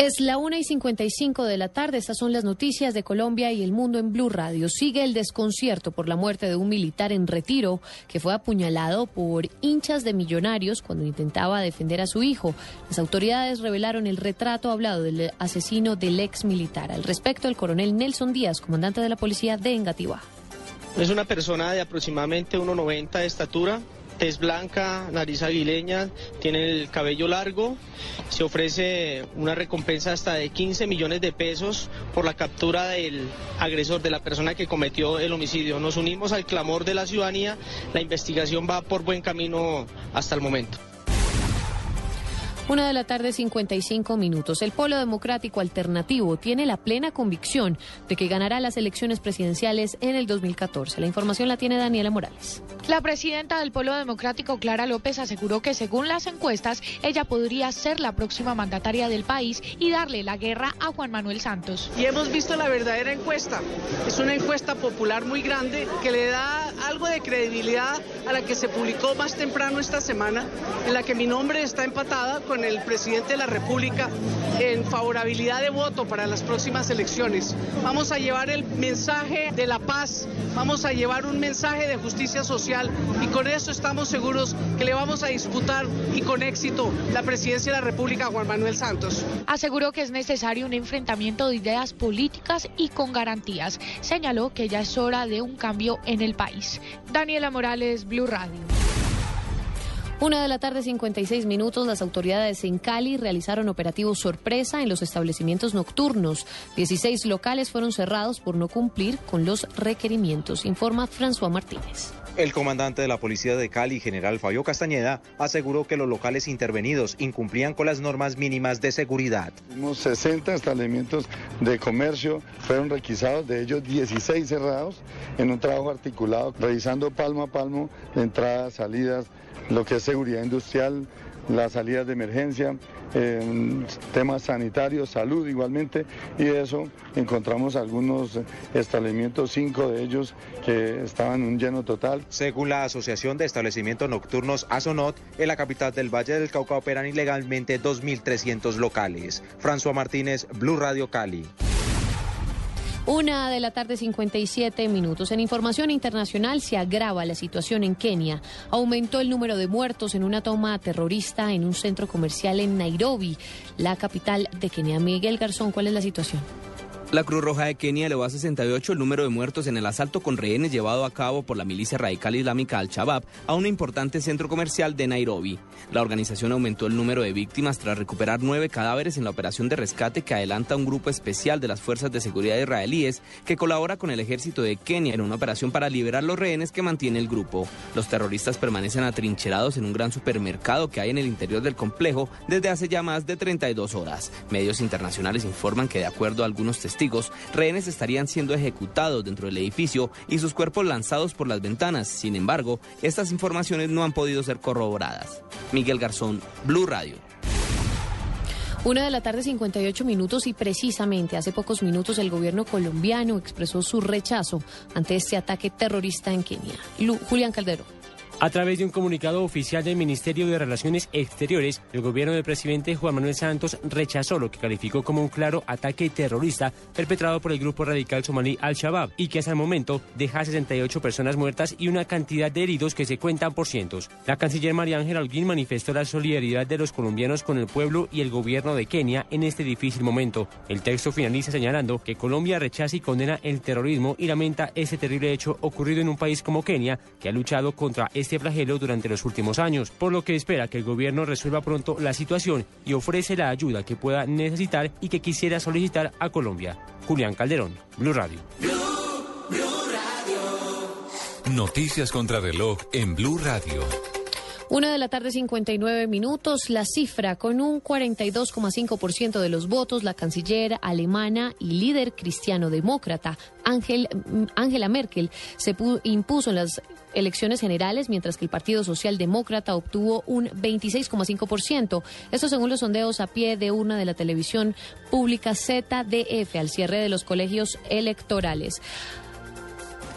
S7: Es la 1 y 55 de la tarde. Estas son las noticias de Colombia y el mundo en Blue Radio. Sigue el desconcierto por la muerte de un militar en retiro que fue apuñalado por hinchas de millonarios cuando intentaba defender a su hijo. Las autoridades revelaron el retrato hablado del asesino del ex militar. Al respecto, el coronel Nelson Díaz, comandante de la policía de Engativá.
S8: Es una persona de aproximadamente 1,90 de estatura, tez blanca, nariz aguileña, tiene el cabello largo. Se ofrece una recompensa hasta de 15 millones de pesos por la captura del agresor, de la persona que cometió el homicidio. Nos unimos al clamor de la ciudadanía. La investigación va por buen camino hasta el momento.
S7: Una de la tarde, 55 minutos. El Polo Democrático Alternativo tiene la plena convicción de que ganará las elecciones presidenciales en el 2014. La información la tiene Daniela Morales.
S9: La presidenta del Polo Democrático, Clara López, aseguró que según las encuestas, ella podría ser la próxima mandataria del país y darle la guerra a Juan Manuel Santos.
S10: Y hemos visto la verdadera encuesta. Es una encuesta popular muy grande que le da algo de credibilidad a la que se publicó más temprano esta semana, en la que mi nombre está empatada con el presidente de la República en favorabilidad de voto para las próximas elecciones. Vamos a llevar el mensaje de la paz, vamos a llevar un mensaje de justicia social y con eso estamos seguros que le vamos a disputar y con éxito la presidencia de la República a Juan Manuel Santos.
S9: Aseguró que es necesario un enfrentamiento de ideas políticas y con garantías. Señaló que ya es hora de un cambio en el país. Daniela Morales, Blue Radio.
S7: Una de la tarde, 56 minutos, las autoridades en Cali realizaron operativos sorpresa en los establecimientos nocturnos. 16 locales fueron cerrados por no cumplir con los requerimientos, informa François Martínez.
S11: El comandante de la policía de Cali, general Fabio Castañeda, aseguró que los locales intervenidos incumplían con las normas mínimas de seguridad.
S12: Tuvimos 60 establecimientos de comercio, fueron requisados, de ellos 16 cerrados, en un trabajo articulado, revisando palmo a palmo entradas, salidas, lo que es seguridad industrial, las salidas de emergencia, en temas sanitarios, salud igualmente, y de eso encontramos algunos establecimientos, cinco de ellos que estaban en un lleno total.
S11: Según la Asociación de Establecimientos Nocturnos Azonot, en la capital del Valle del Cauca operan ilegalmente 2.300 locales. François Martínez, Blue Radio Cali.
S7: Una de la tarde 57 minutos. En información internacional se agrava la situación en Kenia. Aumentó el número de muertos en una toma terrorista en un centro comercial en Nairobi, la capital de Kenia. Miguel Garzón, ¿cuál es la situación?
S13: La Cruz Roja de Kenia elevó a 68 el número de muertos en el asalto con rehenes llevado a cabo por la milicia radical islámica Al-Shabaab a un importante centro comercial de Nairobi. La organización aumentó el número de víctimas tras recuperar nueve cadáveres en la operación de rescate que adelanta un grupo especial de las fuerzas de seguridad israelíes que colabora con el ejército de Kenia en una operación para liberar los rehenes que mantiene el grupo. Los terroristas permanecen atrincherados en un gran supermercado que hay en el interior del complejo desde hace ya más de 32 horas. Medios internacionales informan que de acuerdo a algunos testigos, rehenes estarían siendo ejecutados dentro del edificio y sus cuerpos lanzados por las ventanas. Sin embargo, estas informaciones no han podido ser corroboradas. Miguel Garzón, Blue Radio.
S7: Una de la tarde 58 minutos y precisamente hace pocos minutos el gobierno colombiano expresó su rechazo ante este ataque terrorista en Kenia. Julián Calderón.
S14: A través de un comunicado oficial del Ministerio de Relaciones Exteriores, el gobierno del presidente Juan Manuel Santos rechazó lo que calificó como un claro ataque terrorista perpetrado por el grupo radical somalí Al-Shabaab y que hasta el momento deja 68 personas muertas y una cantidad de heridos que se cuentan por cientos. La canciller María Ángela Holguín manifestó la solidaridad de los colombianos con el pueblo y el gobierno de Kenia en este difícil momento. El texto finaliza señalando que Colombia rechaza y condena el terrorismo y lamenta ese terrible hecho ocurrido en un país como Kenia, que ha luchado contra este este flagelo durante los últimos años, por lo que espera que el gobierno resuelva pronto la situación y ofrece la ayuda que pueda necesitar y que quisiera solicitar a Colombia. Julián Calderón, Blue Radio.
S1: Noticias contra reloj en Blue Radio.
S7: Una de la tarde 59 minutos, la cifra con un 42,5% de los votos, la canciller alemana y líder cristiano-demócrata Angela Merkel se impuso en las elecciones generales, mientras que el Partido Socialdemócrata obtuvo un 26,5%. Esto según los sondeos a pie de una de la televisión pública ZDF al cierre de los colegios electorales.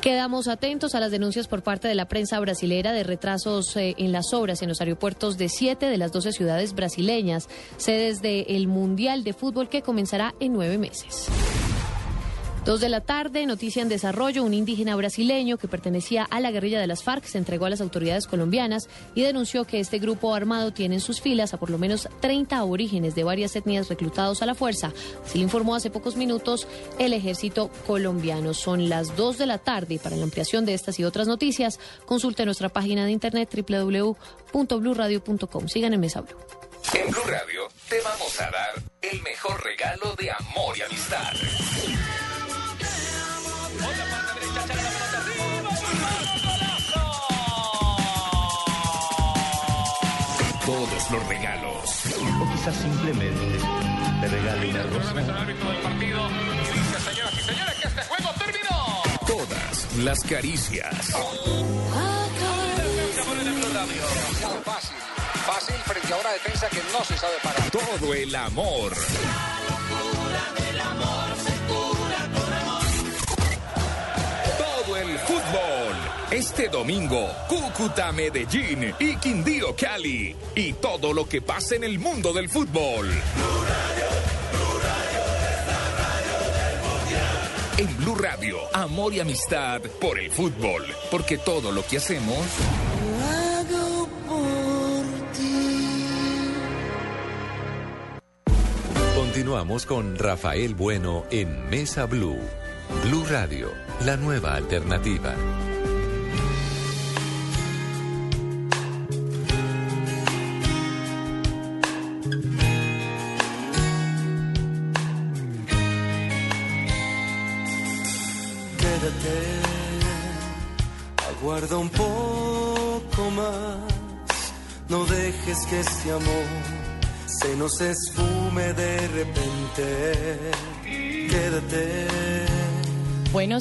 S7: Quedamos atentos a las denuncias por parte de la prensa brasilera de retrasos eh, en las obras en los aeropuertos de siete de las doce ciudades brasileñas, sedes del Mundial de Fútbol que comenzará en nueve meses. Dos de la tarde, noticia en desarrollo, un indígena brasileño que pertenecía a la guerrilla de las FARC se entregó a las autoridades colombianas y denunció que este grupo armado tiene en sus filas a por lo menos 30 aborígenes de varias etnias reclutados a la fuerza. Así informó hace pocos minutos el ejército colombiano. Son las dos de la tarde y para la ampliación de estas y otras noticias, consulte nuestra página de internet www.bluradio.com. Sigan en Mesa Blue.
S1: En Blue Radio te vamos a dar el mejor regalo de amor y amistad. Todos los regalos.
S15: O quizás simplemente te regale una rosa.
S1: Todas las caricias.
S16: Fácil, fácil frente a una defensa que no se sabe parar.
S1: Todo el amor. fútbol. Este domingo, Cúcuta, Medellín y Quindío, Cali. Y todo lo que pasa en el mundo del fútbol. En Blue Radio, amor y amistad por el fútbol. Porque todo lo que hacemos. hago por ti. Continuamos con Rafael Bueno en Mesa Blue. Blue Radio, la nueva alternativa.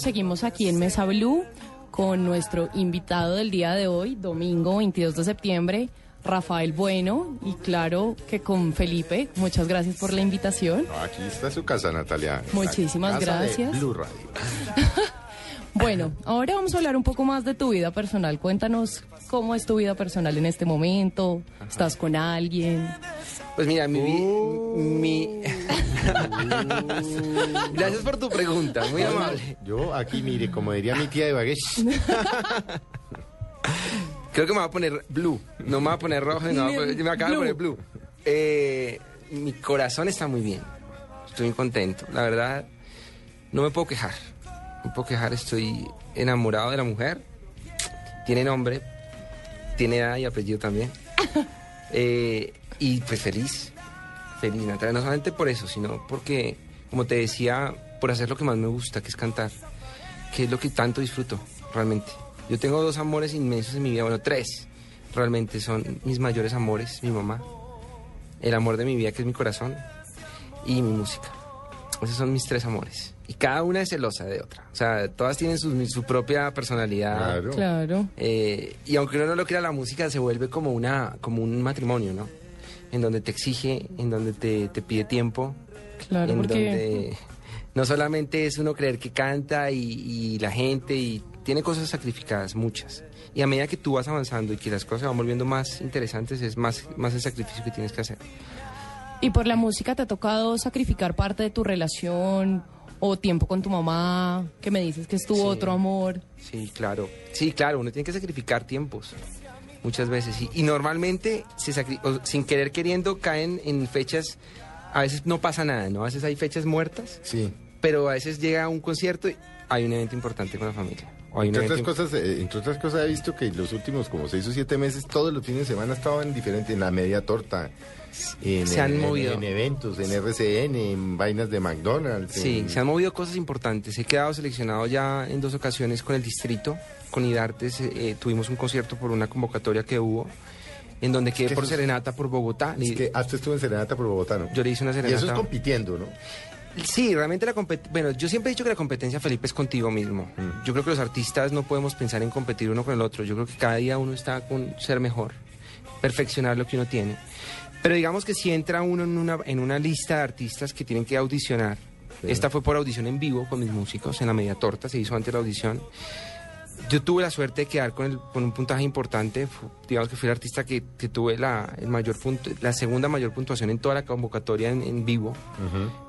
S5: Seguimos aquí en Mesa Blue con nuestro invitado del día de hoy, domingo 22 de septiembre, Rafael Bueno y claro que con Felipe. Muchas gracias por la invitación.
S3: No, aquí está su casa, Natalia.
S5: Muchísimas
S3: Casa de
S5: gracias.
S3: Blue Radio.
S5: Bueno, ahora vamos a hablar un poco más de tu vida personal. Cuéntanos cómo es tu vida personal en este momento. ¿Estás con alguien?
S4: Pues mira, mi... vi- mi... Gracias por tu pregunta, muy amable.
S3: Yo aquí, mire, como diría mi tía de Bagués.
S4: Creo que me va a poner blue. No me va a poner rojo, no, me, va a poner- me acaba de poner blue. Eh, mi corazón está muy bien. Estoy muy contento. La verdad, no me puedo quejar. No me puedo quejar. Estoy enamorado de la mujer. Tiene nombre. Tiene edad y apellido también. Eh, y pues feliz. Feliz, Natalia. No solamente por eso, sino porque, como te decía, por hacer lo que más me gusta, que es cantar. Que es lo que tanto disfruto, realmente. Yo tengo dos amores inmensos en mi vida, bueno, tres. Realmente son mis mayores amores, mi mamá, el amor de mi vida, que es mi corazón, y mi música. Esos son mis tres amores. Y cada una es celosa de otra. O sea, todas tienen su, su propia personalidad.
S3: Claro.
S5: Claro.
S4: Eh, y aunque uno no lo crea, la música se vuelve como, una, como un matrimonio, ¿no? En donde te exige, en donde te, te pide tiempo.
S5: Claro,
S4: en
S5: porque
S4: donde no solamente es uno creer que canta y, y la gente y tiene cosas sacrificadas, muchas. Y a medida que tú vas avanzando y que las cosas se van volviendo más interesantes, es más, más el sacrificio que tienes que hacer.
S5: ¿Y por la música te ha tocado sacrificar parte de tu relación o tiempo con tu mamá, que me dices que es tu
S4: Sí.
S5: otro amor?
S4: Sí, claro. Sí, claro, uno tiene que sacrificar tiempos. Muchas veces. Y, y normalmente, se sacri- o sin querer queriendo, caen en fechas. A veces no pasa nada, ¿no? A veces hay fechas muertas.
S3: Sí.
S4: Pero a veces llega un concierto y hay un evento importante con la familia.
S3: Entre otras, cosas, eh, entre otras cosas, he visto que los últimos como seis o siete meses, todos los fines de semana estaban diferentes, en la media torta, en,
S4: Se han
S3: en-
S4: movido.
S3: en eventos, en RCN, en vainas de McDonald's.
S4: Sí, se han movido cosas importantes. He quedado seleccionado ya en dos ocasiones con el distrito, con IDARTES. eh, tuvimos un concierto por una convocatoria que hubo, en donde quedé
S3: ¿Qué
S4: por serenata por Bogotá.
S3: Es que hasta estuvo en Serenata por Bogotá, ¿no?
S4: Yo le hice una
S3: Y eso
S4: serenata.
S3: es compitiendo, ¿no?
S4: Sí, realmente la competencia. Bueno, yo siempre he dicho que la competencia, Felipe, es contigo mismo.
S3: Mm.
S4: Yo creo que los artistas no podemos pensar en competir uno con el otro. Yo creo que cada día uno está con ser mejor, perfeccionar lo que uno tiene. Pero digamos que si entra uno en una, en una lista de artistas que tienen que audicionar,
S3: Sí.
S4: esta fue por audición en vivo con mis músicos en la media torta, se hizo antes la audición. Yo tuve la suerte de quedar con, el- con un puntaje importante. fu- digamos que fui el artista que, que tuve la, el mayor punto, la segunda mayor puntuación en toda la convocatoria en, en vivo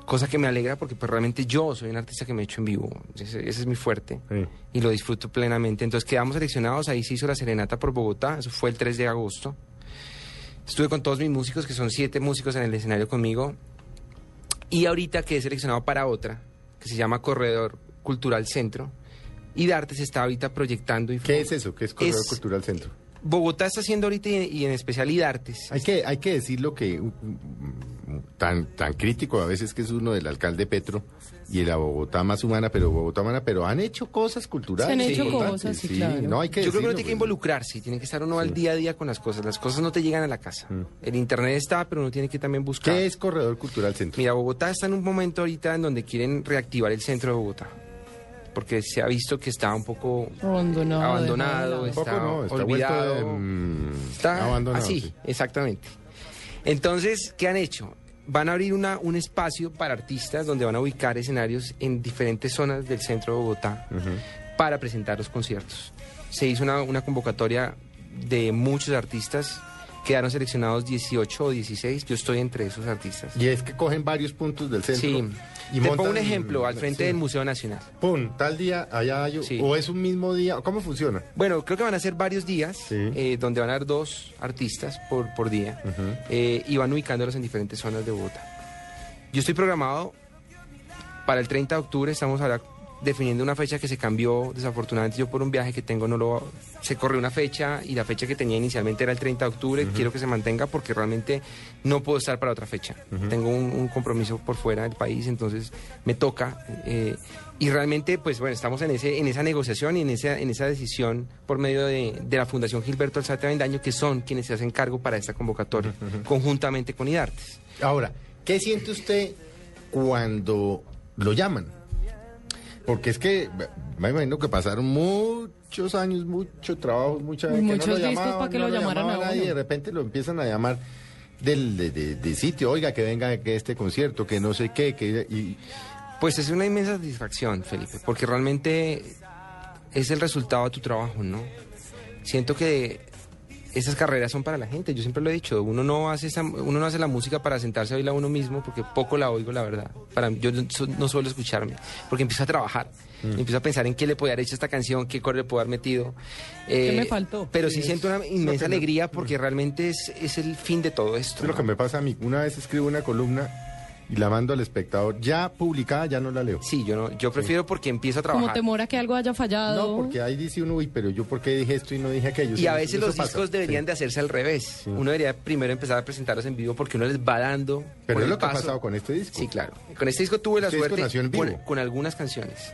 S4: cosa que me alegra porque pues realmente yo soy un artista que me he hecho en vivo, ese, ese es mi fuerte
S3: Sí.
S4: y lo disfruto plenamente. Entonces quedamos seleccionados, ahí se hizo la serenata por Bogotá, eso fue el 3 de agosto. Estuve con todos mis músicos, que son siete músicos en el escenario conmigo, y ahorita quedé seleccionado para otra, que se llama Corredor Cultural Centro, y Darte se está ahorita proyectando. Y
S3: ¿Qué es eso? ¿Qué es Corredor
S4: Es-
S3: Cultural Centro?
S4: Bogotá está haciendo ahorita y, y en especial Idartes.
S3: Hay que, hay que decir lo que tan, tan crítico a veces que es uno del alcalde Petro y la Bogotá más humana, pero Bogotá humana, pero han hecho cosas culturales.
S5: Se han hecho cosas, sí, claro.
S3: No hay que
S4: Yo creo que uno
S3: decirlo,
S4: tiene que
S3: pues.
S4: involucrarse, tiene que estar uno al día a día con las cosas. Las cosas no te llegan a la casa. El internet está, pero uno tiene que también buscar.
S3: Mm. ¿Qué es Corredor Cultural Centro?
S4: Mira, Bogotá está en un momento ahorita en donde quieren reactivar el centro de Bogotá. Porque se ha visto que está un poco
S5: Abandonado.
S4: abandonado, está,
S3: Poco no, está
S4: olvidado.
S3: de, mm,
S4: Está
S3: abandonado,
S4: así,
S3: sí.
S4: exactamente. Entonces, ¿qué han hecho? Van a abrir una, un espacio para artistas donde van a ubicar escenarios en diferentes zonas del centro de Bogotá para presentar los conciertos. Se hizo una, una convocatoria de muchos artistas, quedaron seleccionados 18 o 16, yo estoy entre esos artistas.
S3: Y es que cogen varios puntos del centro.
S4: Sí,
S3: y
S4: te pongo un ejemplo, al frente
S3: sí.
S4: del Museo Nacional.
S3: Pum, tal día, allá hay,
S4: Sí.
S3: o es un mismo día, ¿cómo funciona?
S4: Bueno, creo que van a ser varios días,
S3: Sí.
S4: eh, donde van a haber dos artistas por, por día, eh, y van ubicándolos en diferentes zonas de Bogotá. Yo estoy programado para el 30 de octubre, estamos ahora definiendo una fecha que se cambió, desafortunadamente yo por un viaje que tengo no lo... Se corrió una fecha y la fecha que tenía inicialmente era el 30 de octubre, quiero que se mantenga porque realmente no puedo estar para otra fecha. Tengo un, un compromiso por fuera del país, entonces me toca. eh, y realmente, pues bueno, estamos en, ese, en esa negociación y en esa, en esa decisión por medio de, de la Fundación Gilberto Alzate Avendaño, que son quienes se hacen cargo para esta convocatoria, conjuntamente con IDARTES.
S3: Ahora, ¿qué siente usted cuando lo llaman? Porque es que me imagino que pasaron muchos muchos años, mucho trabajo, mucha
S5: Y
S3: que
S5: muchos
S3: lo
S5: discos
S3: llamaban,
S5: para que
S3: no
S5: lo llamaran a
S3: nadie,
S5: uno.
S3: de repente lo empiezan a llamar del de, de- de sitio, oiga, que venga que este concierto, que no sé qué, que y
S4: Pues es una inmensa satisfacción, Felipe, porque realmente es el resultado de tu trabajo, ¿no? Siento que esas carreras son para la gente, yo siempre lo he dicho, uno no hace esa- uno no hace la música para sentarse a oírla uno mismo, porque poco la oigo, la verdad. Para yo no, su- no suelo escucharme, porque empiezo a trabajar,
S5: Mm.
S4: empiezo a pensar en qué le puede haber hecho esta canción, qué core le puedo haber metido. Eh,
S5: ¿Qué me faltó?
S4: Pero
S3: Sí,
S4: siento una inmensa alegría porque realmente es, es el fin de todo esto.
S3: es lo que me pasa a mí. Una vez escribo una columna y la mando al espectador, ya publicada, ya no la leo.
S4: Sí, yo no, yo prefiero porque empiezo a
S5: Como
S4: trabajar.
S5: temor a que algo haya fallado.
S3: No, porque ahí dice uno, uy, pero yo por qué dije esto y no dije aquello.
S4: Y
S3: Sí,
S4: a veces los
S3: pasa.
S4: discos deberían
S3: Sí.
S4: de hacerse al revés. Uno debería primero empezar a presentarlos en vivo porque uno les va dando.
S3: Pero es lo que ha pasado con este disco.
S4: Sí, claro. Con este disco tuve la
S3: Este disco
S4: suerte
S3: nació en
S4: con,
S3: vivo.
S4: con algunas canciones.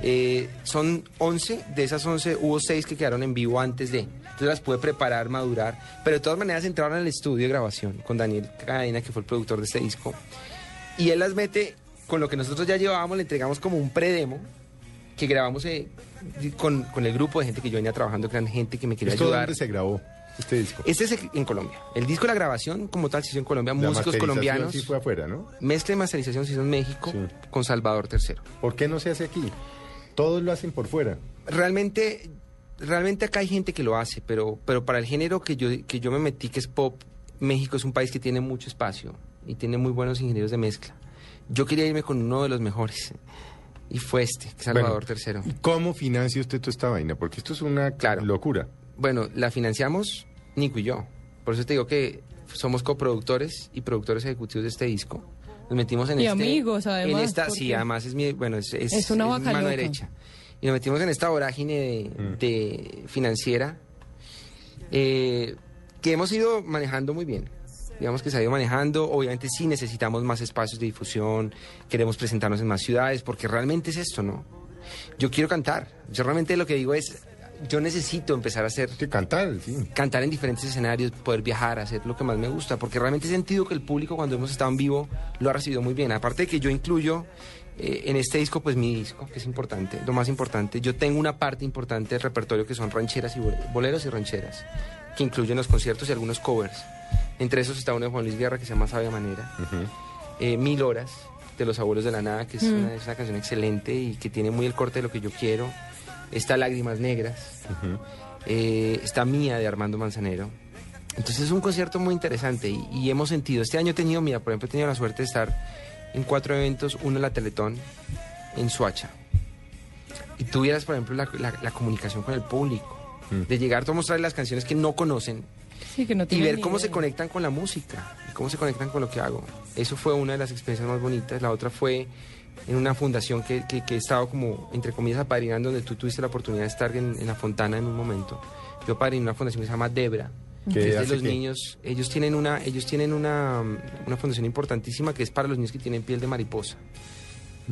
S4: Eh, son 11, de esas 11 hubo 6 que quedaron en vivo antes de. Entonces las pude preparar, madurar. Pero de todas maneras entraron al estudio de grabación con Daniel Cadena, que fue el productor de este disco. Y él las mete con lo que nosotros ya llevábamos, le entregamos como un predemo que grabamos eh, con, con el grupo de gente que yo venía trabajando, que eran gente que me quería
S3: ¿Esto
S4: ayudar.
S3: dónde se grabó este disco?
S4: Este es en Colombia. El disco, la grabación como tal se hizo en Colombia,
S3: La
S4: músicos colombianos.
S3: sí fue afuera, ¿no?
S4: Mezcla y masterización se hizo en México con Salvador III.
S3: ¿Por qué no se hace aquí? Todos lo hacen por fuera.
S4: Realmente, realmente acá hay gente que lo hace, pero, pero para el género que yo, que yo me metí, que es pop, México es un país que tiene mucho espacio y tiene muy buenos ingenieros de mezcla. Yo quería irme con uno de los mejores. Y fue este, Salvador
S3: Bueno,
S4: III.
S3: ¿y ¿Cómo financia usted toda esta vaina? Porque esto es una locura.
S4: Bueno, la financiamos Nico y yo. Por eso te digo que somos coproductores y productores ejecutivos de este disco. Nos metimos en
S5: Y
S4: este...
S5: amigos, además,
S4: En esta, sí, además es mi... Bueno, es, es,
S5: Es una
S4: es mano
S5: loca.
S4: derecha. Y nos metimos en esta vorágine de,
S3: Mm.
S4: de financiera eh, que hemos ido manejando muy bien. Digamos que se ha ido manejando. Obviamente sí necesitamos más espacios de difusión, queremos presentarnos en más ciudades, porque realmente es esto, ¿no? Yo quiero cantar. Yo realmente lo que digo es, yo necesito empezar a hacer...
S3: cantar, sí.
S4: Cantar en diferentes escenarios, poder viajar, hacer lo que más me gusta, porque realmente he sentido que el público cuando hemos estado en vivo lo ha recibido muy bien. Aparte de que yo incluyo eh, en este disco, pues mi disco, que es importante, lo más importante. Yo tengo una parte importante del repertorio que son rancheras y bol- boleros y rancheras, que incluyen los conciertos y algunos covers. Entre esos está uno de Juan Luis Guerra que se llama Sabia Manera. Eh, Mil Horas de Los Abuelos de la Nada, que es,
S5: Mm.
S4: una, es una canción excelente y que tiene muy el corte de lo que yo quiero. Está Lágrimas Negras. Eh, está Mía de Armando Manzanero. Entonces es un concierto muy interesante y, y hemos sentido, este año he tenido, mira, por ejemplo, he tenido la suerte de estar en cuatro eventos, uno en la Teletón, en Suacha. Y tuvieras, por ejemplo, la, la- la comunicación con el público, de llegar a mostrarles las canciones que no conocen
S5: Sí, que no
S4: y ver cómo se
S5: idea.
S4: conectan con la música y cómo se conectan con lo que hago. Eso fue una de las experiencias más bonitas. La otra fue en una fundación que, que- que he estado como, entre comillas, apadrinando, donde tú tuviste la oportunidad de estar en, en la Fontana en un momento. Yo apadriné una fundación que se llama Debra,
S3: ¿Qué
S4: que es de los
S3: qué?
S4: niños. Ellos tienen una, ellos tienen una, una fundación importantísima que es para los niños que tienen piel de mariposa.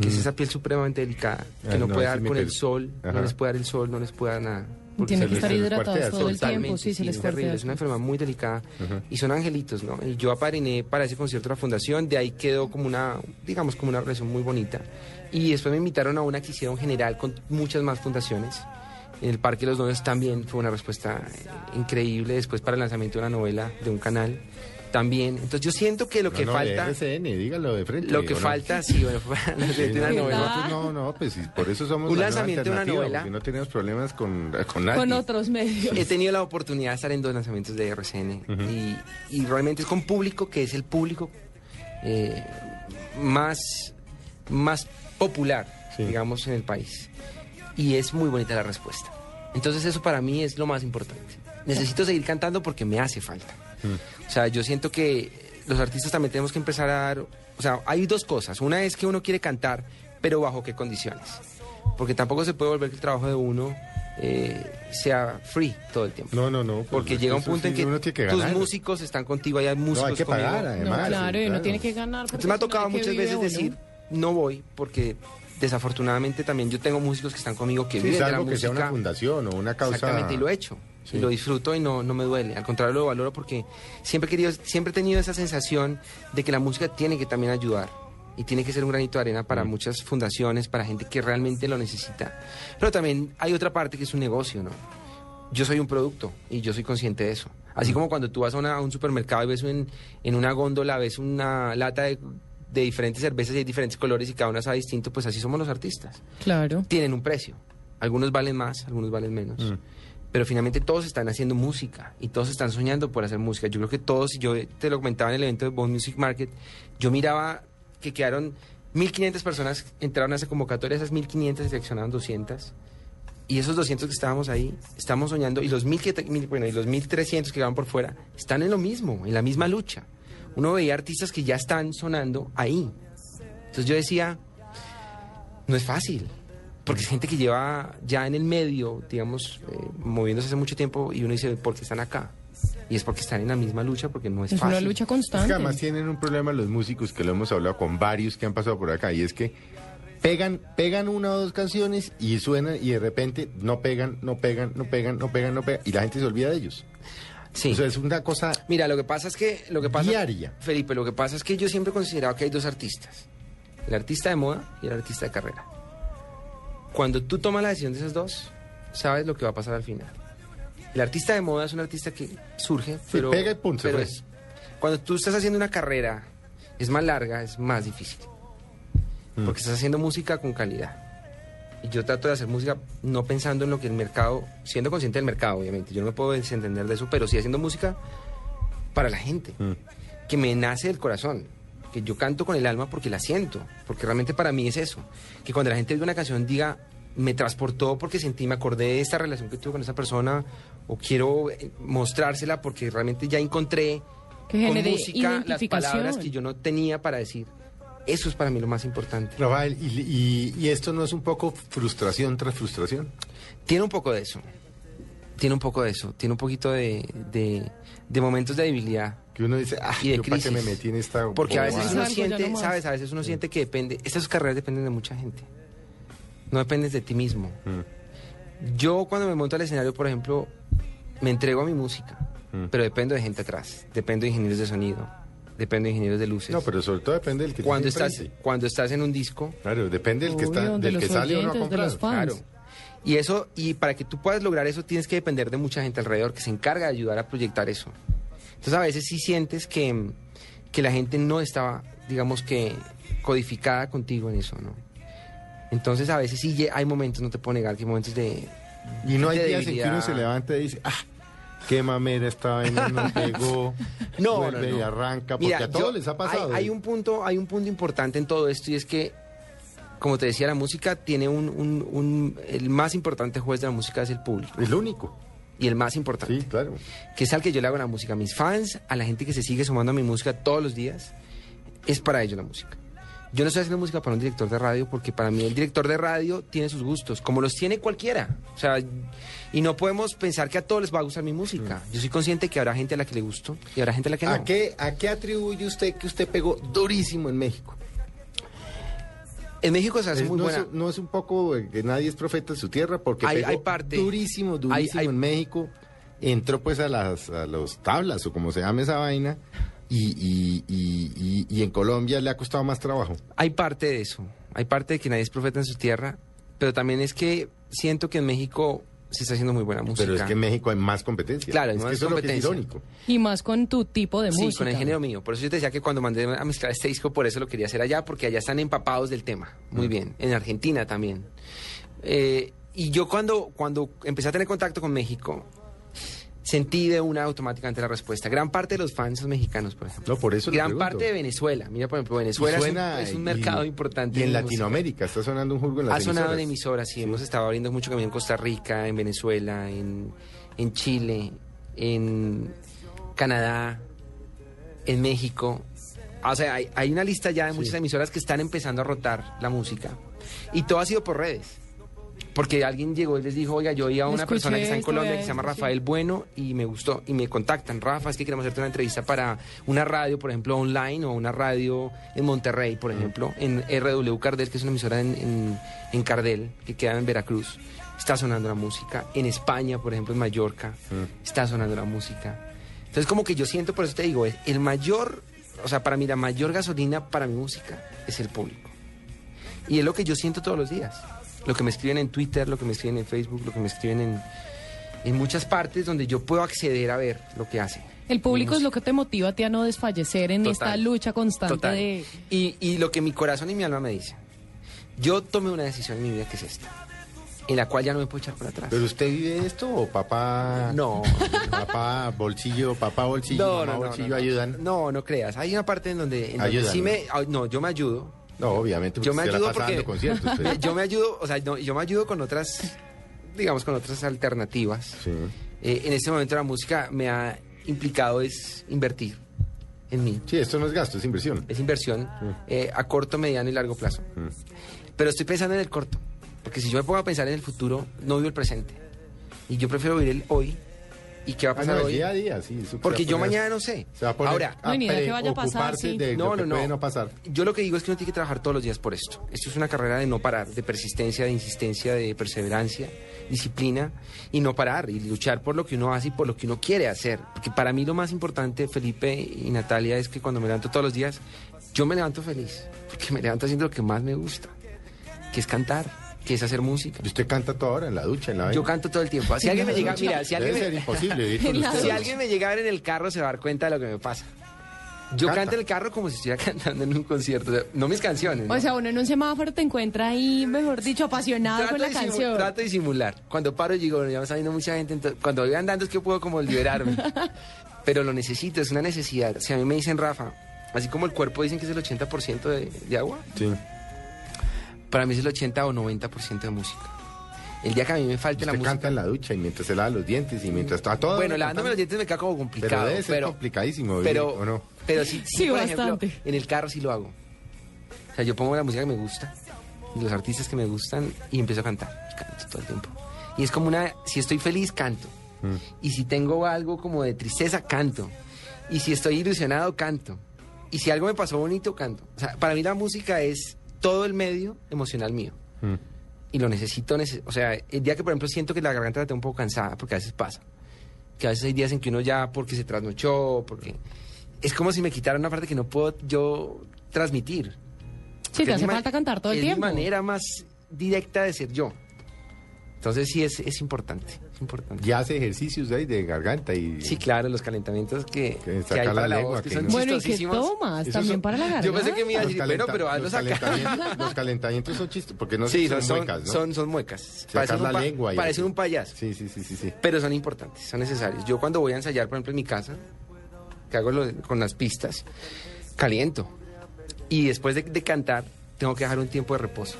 S4: Que es
S3: Mm.
S4: esa piel supremamente delicada, que
S3: Ah,
S4: no,
S3: no,
S4: puede
S3: sí
S4: dar con el sol,
S3: Ajá.
S4: no les puede dar el sol, no les puede dar nada.
S5: Tienen que estar hidratados todo el tiempo, sí, se les
S4: es terrible,
S5: cuartea.
S4: es una enfermedad muy delicada y son angelitos, ¿no? Y yo apariné para ese concierto de la fundación, de ahí quedó como una, digamos, como una relación muy bonita. Y después me invitaron a una que hicieron general con muchas más fundaciones. En el Parque de los Novios también fue una respuesta increíble. Después para el lanzamiento de una novela de un canal también. Entonces yo siento que lo que
S3: No,
S4: falta...
S3: RCN, dígalo de frente.
S4: Lo que
S3: ¿o no?
S4: falta, sí, bueno, fue el lanzamiento de una novela.
S3: nosotros no, no, pues sí, por eso somos
S4: Un
S3: la
S4: lanzamiento de una novela.
S3: no tenemos problemas con, con nadie.
S5: Con otros medios.
S4: He tenido la oportunidad de estar en dos lanzamientos de RCN y, y realmente es con público que es el público eh, más, más popular, digamos, en el país. Y es muy bonita la respuesta. Entonces eso para mí es lo más importante. Necesito seguir cantando porque me hace falta. O sea, yo siento que los artistas también tenemos que empezar a dar... O sea, hay dos cosas. Una es que uno quiere cantar, pero bajo qué condiciones. Porque tampoco se puede volver que el trabajo de uno eh, sea free todo el tiempo.
S3: No, no, no. pues
S4: Porque llega un punto en
S3: sí,
S4: que,
S3: uno tiene que
S4: tus músicos están contigo, hay músicos
S3: hay que
S4: conmigo.
S3: pagar, además,
S5: No, claro, y uno
S3: claro.
S5: tiene que ganar.
S4: Entonces me ha
S5: no,
S4: tocado
S5: ¿de qué
S4: muchas veces
S5: uno?
S4: decir, no voy, porque desafortunadamente también yo tengo músicos que están conmigo que
S3: Sí,
S4: viven de la
S3: que sea
S4: música.
S3: una fundación o una causa.
S4: Exactamente, y lo he hecho.
S3: Sí.
S4: Y lo disfruto y no, no me duele. Al contrario, lo valoro porque siempre he, querido, siempre he tenido esa sensación de que la música tiene que también ayudar. y tiene que ser un granito de arena para muchas fundaciones, para gente que realmente lo necesita. Pero también hay otra parte que es un negocio, ¿no? Yo soy un producto y yo soy consciente de eso. Así como cuando tú vas a, una- a un supermercado y ves en una góndola, ves una lata de, de diferentes cervezas y hay diferentes colores y cada una sabe distinto, pues así somos los artistas.
S5: Claro.
S4: Tienen un precio. Algunos valen más, algunos valen menos. Pero finalmente todos están haciendo música y todos están soñando por hacer música. Yo creo que todos, y yo te lo comentaba en el evento de Bone Music Market, yo miraba que quedaron 1.500 personas, entraron a esa convocatoria, esas 1.500 se seleccionaron 200. Y esos 200 que estábamos ahí, estamos soñando, y los 1.000 que, bueno, y los 1.300 que quedaban por fuera, están en lo mismo, en la misma lucha. Uno veía artistas que ya están sonando ahí. Entonces yo decía, no es fácil, porque es gente que lleva ya en el medio, digamos, eh, moviéndose hace mucho tiempo, y uno dice, ¿por qué están acá? Y es porque están en la misma lucha, porque no es,
S5: Es
S4: fácil.
S5: una lucha
S3: Es
S5: constante.
S3: que además tienen un problema los músicos que lo hemos hablado con varios que han pasado por acá y es que pegan, pegan una o dos canciones y suenan y de repente no pegan, no pegan, no pegan, no pegan, no pegan y la gente se olvida de ellos.
S4: Sí.
S3: O sea, es una cosa
S4: Mira, lo que pasa es que... Lo que pasa,
S3: Diaria.
S4: Felipe, lo que pasa es que yo siempre he considerado que hay dos artistas. El artista de moda y el artista de carrera. Cuando tú tomas la decisión de esos dos, sabes lo que va a pasar al final. El artista de moda es un artista que surge, pero...
S3: pega y se
S4: pero es- Cuando tú estás haciendo una carrera, es más larga, es más difícil.
S3: Mm.
S4: Porque estás haciendo música con calidad. Y yo trato de hacer música no pensando en lo que el mercado, siendo consciente del mercado, obviamente. Yo no me puedo desentender de eso, pero sí haciendo música para la gente, que me nace del corazón, que yo canto con el alma porque la siento, porque realmente para mí es eso, que cuando la gente oiga una canción diga, me transportó porque sentí, me acordé de esta relación que tuve con esa persona, o quiero eh, mostrársela porque realmente ya encontré
S5: Que
S4: con música las palabras que yo no tenía para decir. Eso es para mí lo más importante.
S3: Rafael, y, y- y esto no es un poco frustración tras frustración?
S4: Tiene un poco de eso. Tiene un poco de eso. Tiene un poquito de, de, de momentos de debilidad.
S3: Que uno dice, ah,
S4: y de
S3: yo para qué
S4: crisis.
S3: me metí en esta
S4: Porque a veces uno siente,
S5: no.
S4: ¿sabes? A veces uno siente que depende. Estas carreras dependen de mucha gente. No dependes de ti mismo.
S3: Mm.
S4: Yo cuando me monto al escenario, por ejemplo, me entrego a mi música.
S3: Mm.
S4: Pero dependo de gente atrás. Dependo de ingenieros de sonido. Dependo de ingenieros de luces.
S3: No, pero sobre todo depende del que
S4: cuando estás,
S3: enfrente.
S4: cuando estás en un disco,
S3: Claro, depende del que está,
S5: de
S3: del
S5: los
S3: que sale o no a
S5: oyentes, de
S3: comprar.
S5: los fans.
S4: Claro. Y eso, y para que tú puedas lograr eso, tienes que depender de mucha gente alrededor que se encarga de ayudar a proyectar eso. Entonces, a veces sí sientes que, que la gente no estaba, digamos que, codificada contigo en eso, ¿no? Entonces, a veces sí hay momentos, no te puedo negar, que hay momentos de.
S3: Y no hay
S4: de
S3: días en que uno se levanta y dice, ah, qué mamera esta vaina no pegó.
S4: No,
S3: vuelve
S4: no,
S3: y
S4: no.
S3: arranca, porque
S4: Mira,
S3: a todos
S4: yo-
S3: les ha pasado.
S4: Hay, hay un punto, hay un punto importante en todo esto y es que, como te decía, la música tiene un, un- un- el más importante juez de la música es el público.
S3: Es lo único.
S4: Y el más importante.
S3: Sí, claro.
S4: Que es al que yo le hago la música. A mis fans, a la gente que se sigue sumando a mi música todos los días, es para ellos la música. Yo no estoy haciendo música para un director de radio porque para mí el director de radio tiene sus gustos, como los tiene cualquiera. O sea, y no podemos pensar que a todos les va a gustar mi música. Yo soy consciente que habrá gente a la que le gustó y habrá gente a la que no.
S3: ¿A qué, ¿A qué atribuye usted que usted pegó durísimo en México?
S4: En México se hace
S3: Es-
S4: muy
S3: no,
S4: buena.
S3: es, no es un poco que nadie es profeta de su tierra, porque
S4: Hay-
S3: pegó
S4: hay parte.
S3: durísimo, durísimo
S4: Hay- hay-
S3: en México. Entró pues a las a los tablas o como se llame esa vaina. Y, y, y, y- y en Colombia le ha costado más trabajo.
S4: Hay parte de eso. Hay parte de que nadie es profeta en su tierra, pero también es que siento que en México se está haciendo muy buena música.
S3: Pero es que en México hay más competencia.
S4: Claro,
S3: es que
S4: más
S3: eso es lo que es
S4: competencia.
S3: irónico.
S5: Y más con tu tipo de
S4: sí,
S5: música.
S4: con el género mío. Por eso yo te decía que cuando mandé a mezclar este disco, por eso lo quería hacer allá, porque allá están empapados del tema. Muy bien. En Argentina también. Eh, y yo cuando, cuando empecé a tener contacto con México, sentí de una automáticamente la respuesta. Gran parte de los fans son mexicanos, por ejemplo.
S3: No, por eso
S4: Gran parte de Venezuela. Mira, por ejemplo, Venezuela es un-
S3: suena
S4: es un,
S3: y-
S4: mercado importante.
S3: Y en. Latinoamérica está sonando un jurgo en las
S4: Ha sonado en
S3: emisoras.
S4: emisoras, sí. Hemos estado abriendo mucho camino en Costa Rica, en Venezuela, en, en Chile, en Canadá, en México. Ah, O sea, hay, hay una lista ya de muchas emisoras que están empezando a rotar la música. Y todo ha sido por redes. Porque alguien llegó y les dijo, oiga, yo oí a una
S5: Escuché
S4: persona que está en Colombia que se llama. Rafael Bueno y me gustó. Y me contactan, Rafa, es que queremos hacerte una entrevista para una radio, por ejemplo, online o una radio en Monterrey, por ejemplo, en RW Cardel, que es una emisora en, en, en Cardel, que queda en Veracruz. Está sonando la música. En España, por ejemplo, en Mallorca, está sonando la música. Entonces, como que yo siento, por eso te digo, es el mayor, o sea, para mí la mayor gasolina para mi música es el público. Y es lo que yo siento todos los días. Lo que me escriben en Twitter, lo que me escriben en Facebook, lo que me escriben en, en muchas partes donde yo puedo acceder a ver lo que hacen.
S5: El público es lo que te motiva a ti a no desfallecer en
S4: Total.
S5: esta lucha constante
S4: Total.
S5: de...
S4: Y, y lo que mi corazón y mi alma me dicen. Yo tomé una decisión en mi vida que es esta, en la cual ya no me puedo echar para atrás.
S3: ¿Pero usted vive esto o papá?
S4: No.
S3: Papá bolsillo, papá bolsillo,
S4: No,
S3: mamá
S4: no, no,
S3: bolsillo
S4: no, no.
S3: ayudan.
S4: No, no creas. Hay una parte en donde, en donde
S3: Ayudan,
S4: sí
S3: ¿no?
S4: me... No, yo me ayudo.
S3: No, obviamente,
S4: Yo me ayudo porque...
S3: pero-
S4: yo me ayudo, o sea, no, yo me ayudo con otras, digamos, con otras alternativas. Eh, en este momento la música me ha implicado es invertir en mí.
S3: Sí, esto no es gasto, es inversión.
S4: Es inversión eh, a corto, mediano y largo plazo. Pero estoy pensando en el corto, porque si yo me pongo a pensar en el futuro, no vivo el presente. Y yo prefiero vivir el hoy. ¿Y qué va a
S3: Ah,
S4: pasar
S3: no,
S4: hoy?
S3: día a día, sí. eso
S4: Porque yo
S3: poner-
S4: mañana no sé.
S3: Se va a poner
S4: Ahora,
S3: a de lo que puede no pasar.
S4: Yo lo que digo es que uno tiene que trabajar todos los días por esto. Esto es una carrera de no parar, de persistencia, de insistencia, de perseverancia, disciplina y no parar y luchar por lo que uno hace y por lo que uno quiere hacer. Porque para mí lo más importante, Felipe y Natalia, es que cuando me levanto todos los días, yo me levanto feliz. Porque me levanto haciendo lo que más me gusta, que es cantar, que es hacer música.
S3: ¿Y usted canta toda hora en la ducha, en la
S4: Yo canto todo el tiempo. Si
S3: En
S4: alguien me llega, mira, si alguien
S3: Debe
S4: me-
S3: ser imposible.
S4: Si alguien me llega a ver en el carro se va a dar cuenta de lo que me pasa. Yo
S3: Canta.
S4: canto en el carro como si estuviera cantando en un concierto, o sea, no mis canciones. ¿no?
S5: O sea, uno en un semáforo te encuentra ahí, mejor dicho, apasionado
S4: Trato
S5: con la canción.
S4: Trato de disimular. Cuando paro y digo, bueno, ya me está viendo mucha gente, entonces, cuando voy andando es que puedo como liberarme. Pero lo necesito, es una necesidad. Si a mí me dicen, Rafa, así como el cuerpo dicen que es el 80% de, de agua,
S3: Sí.
S4: Para mí es el 80 o 90% de música. El día que a mí me falte la música...
S3: canta en la ducha y mientras se lava los dientes y mientras está todo.
S4: Bueno, lavándome los dientes me queda como complicado.
S3: Pero debe ser
S4: pero,
S3: complicadísimo,
S4: pero,
S3: ¿o no?
S4: Pero sí, sí,
S5: Sí,
S4: por ejemplo,
S5: bastante.
S4: en el carro sí lo hago. O sea, yo pongo la música que me gusta, los artistas que me gustan y empiezo a cantar. Y canto todo el tiempo. Y es como una, si estoy feliz, canto.
S3: Mm.
S4: Y si tengo algo como de tristeza, canto. Y si estoy ilusionado, canto. Y si algo me pasó bonito, canto. O sea, para mí la música es todo el medio emocional mío.
S3: Mm.
S4: Y lo necesito, nece- o sea, el día que por ejemplo siento que la garganta la tengo un poco cansada, porque a veces pasa. Que a veces hay días en que uno ya, porque se trasnochó, porque... Es como si me quitara una parte que no puedo yo transmitir.
S5: Sí,
S4: Porque
S5: te
S4: es
S5: hace falta cantar todo el
S4: es
S5: tiempo.
S4: mi manera más directa de ser yo. Entonces sí es, es importante, es importante.
S3: Y hace ejercicios ahí de garganta y...
S4: Sí, claro, los calentamientos que, que hay
S3: la
S4: para la
S3: lengua,
S4: voz, que
S3: que
S4: son
S3: no.
S5: Bueno, ¿y qué
S4: chistosísimos.
S5: tomas? También
S3: son-
S5: para la garganta.
S4: Yo pensé que me iba a
S3: Los,
S4: decir, bueno, pero
S3: los
S4: hazlos acá.
S3: calentamientos, los calentamientos son chistos, porque no
S4: sí,
S3: son,
S4: son,
S3: muecas, ¿no?
S4: son, son muecas.
S3: Sacar
S4: Parecen
S3: la lengua y
S4: parecen
S3: así.
S4: un payaso.
S3: Sí, sí, sí, sí, sí.
S4: Pero son importantes, son necesarios. Yo cuando voy a ensayar, por ejemplo, en mi casa, que hago lo- con las pistas, caliento. Y después de, de cantar, tengo que dejar un tiempo de reposo.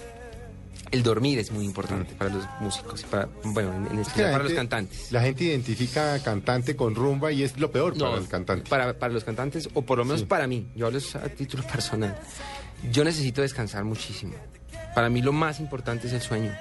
S4: El dormir es muy importante para los músicos, y para, bueno, en, especial para los cantantes.
S3: La gente identifica cantante con rumba y es lo peor para el cantante.
S4: Para, para los cantantes, o por lo menos
S3: Sí.
S4: para mí, yo hablo a título personal. Yo necesito descansar muchísimo. Para mí lo más importante es el sueño.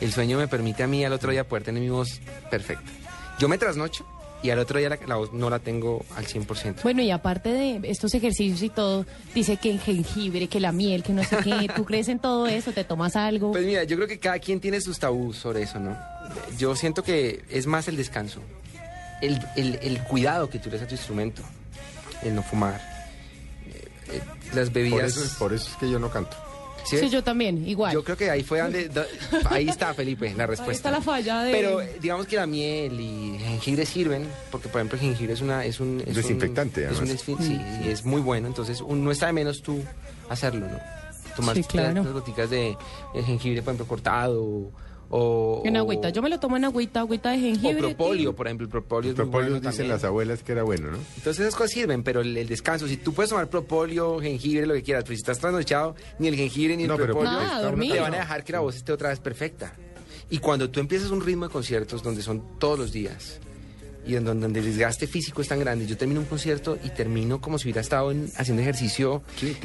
S4: El sueño me permite a mí al otro día poder tener mi voz perfecta. Yo me trasnocho y al otro día la, la voz no la tengo al 100%.
S5: Bueno, y aparte de estos ejercicios y todo, dice que el jengibre, que la miel, que no sé qué, ¿tú crees en todo eso? ¿Te tomas algo?
S4: Pues mira, yo creo que cada quien tiene sus tabús sobre eso, ¿no? Yo siento que es más el descanso, el, el- el cuidado que tú le das a tu instrumento, el no fumar, eh, eh, las bebidas.
S3: Por eso, por eso es que yo no canto.
S4: ¿Sí
S5: Sí, yo también, igual.
S4: Yo creo que ahí fue donde... do- ahí está, Felipe, la respuesta.
S5: Ahí está la falla de...
S4: Pero digamos que la miel y el jengibre sirven, porque por ejemplo el jengibre es una es un es un-
S3: Desinfectante,
S4: es un
S3: además.
S4: desfin- sí, y es muy bueno, entonces un- no está de menos tú hacerlo, ¿no? Tomar
S5: Sí, claro.
S4: unas goticas de jengibre, por ejemplo, cortado o
S5: En
S4: o-
S5: agüita, yo me lo tomo en agüita, agüita de
S4: o
S5: jengibre.
S4: propóleo, por ejemplo, el propóleo es muy
S3: Propóleo
S4: bueno
S3: dicen
S4: también.
S3: las abuelas que era bueno, ¿no?
S4: Entonces esas cosas sirven, pero el, el descanso, si tú puedes tomar propóleo, jengibre, lo que quieras, pero si estás trasnochado, ni el jengibre ni el
S3: No, pero
S4: propóleo
S5: Nada, está dormido.
S4: te van a dejar que la voz esté otra vez perfecta. Y cuando tú empiezas un ritmo de conciertos donde son todos los días y en donde, donde el desgaste físico es tan grande, yo termino un concierto y termino como si hubiera estado en- haciendo ejercicio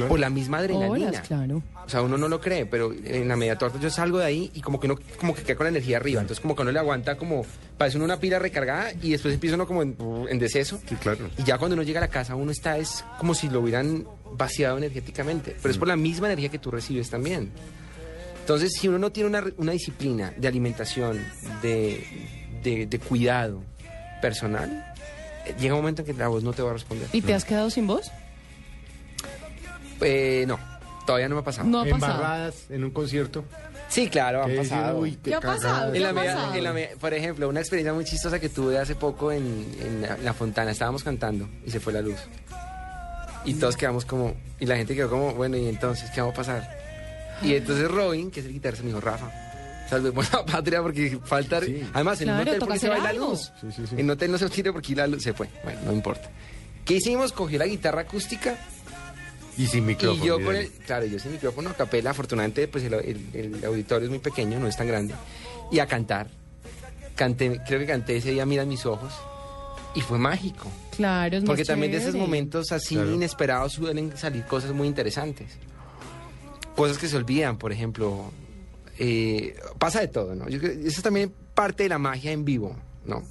S4: por la misma adrenalina.
S5: Horas, claro.
S4: O sea, uno no lo cree, pero en la media torta yo salgo de ahí y como que uno como que queda con la energía arriba. Entonces como que uno le aguanta como, parece uno una pila recargada y después empieza uno como en, en deceso.
S3: Sí, claro.
S4: Y ya cuando uno llega a la casa uno está es como si lo hubieran vaciado energéticamente. Pero es por la misma energía que tú recibes también. Entonces, si uno no tiene una, una disciplina de alimentación, de, de- de cuidado personal, eh, llega un momento en que la voz no te va a responder.
S5: ¿Y te has quedado sin voz?
S4: Eh, no, todavía no me ha pasado.
S5: No ha pasado.
S3: Embarradas en un concierto.
S4: Sí, claro, han pasado.
S3: uy,
S5: ¿Qué ha pasado?
S4: En
S5: ¿Qué
S4: la
S5: ha
S4: media-
S5: pasado?
S4: en la media- por ejemplo, una experiencia muy chistosa que tuve hace poco en, en la, en la Fontana. Estábamos cantando y se fue la luz. Y todos quedamos como... Y la gente quedó como, bueno, ¿y entonces qué va a pasar? Y entonces Robin, que es el guitarrista, me dijo, Rafa, salvemos la patria porque falta... Además, en un
S5: Claro,
S4: hotel
S5: toca
S4: porque se va la luz.
S3: Sí, sí, sí.
S4: En un hotel no se tire porque la luz se fue. Bueno, no importa. ¿Qué hicimos? Cogió la guitarra acústica
S3: Y sin micrófono.
S4: y yo con el, claro, yo sin micrófono a capela, afortunadamente pues el, el- el auditorio es muy pequeño, no es tan grande, y a cantar. Canté, creo que canté ese día Mira mis ojos, y fue mágico.
S5: Claro, es
S4: Porque también de esos momentos así
S3: Claro.
S4: inesperados suelen salir cosas muy interesantes. Cosas que se olvidan, por ejemplo. Eh, pasa de todo, ¿no? Yo eso es también parte de la magia en vivo, ¿no?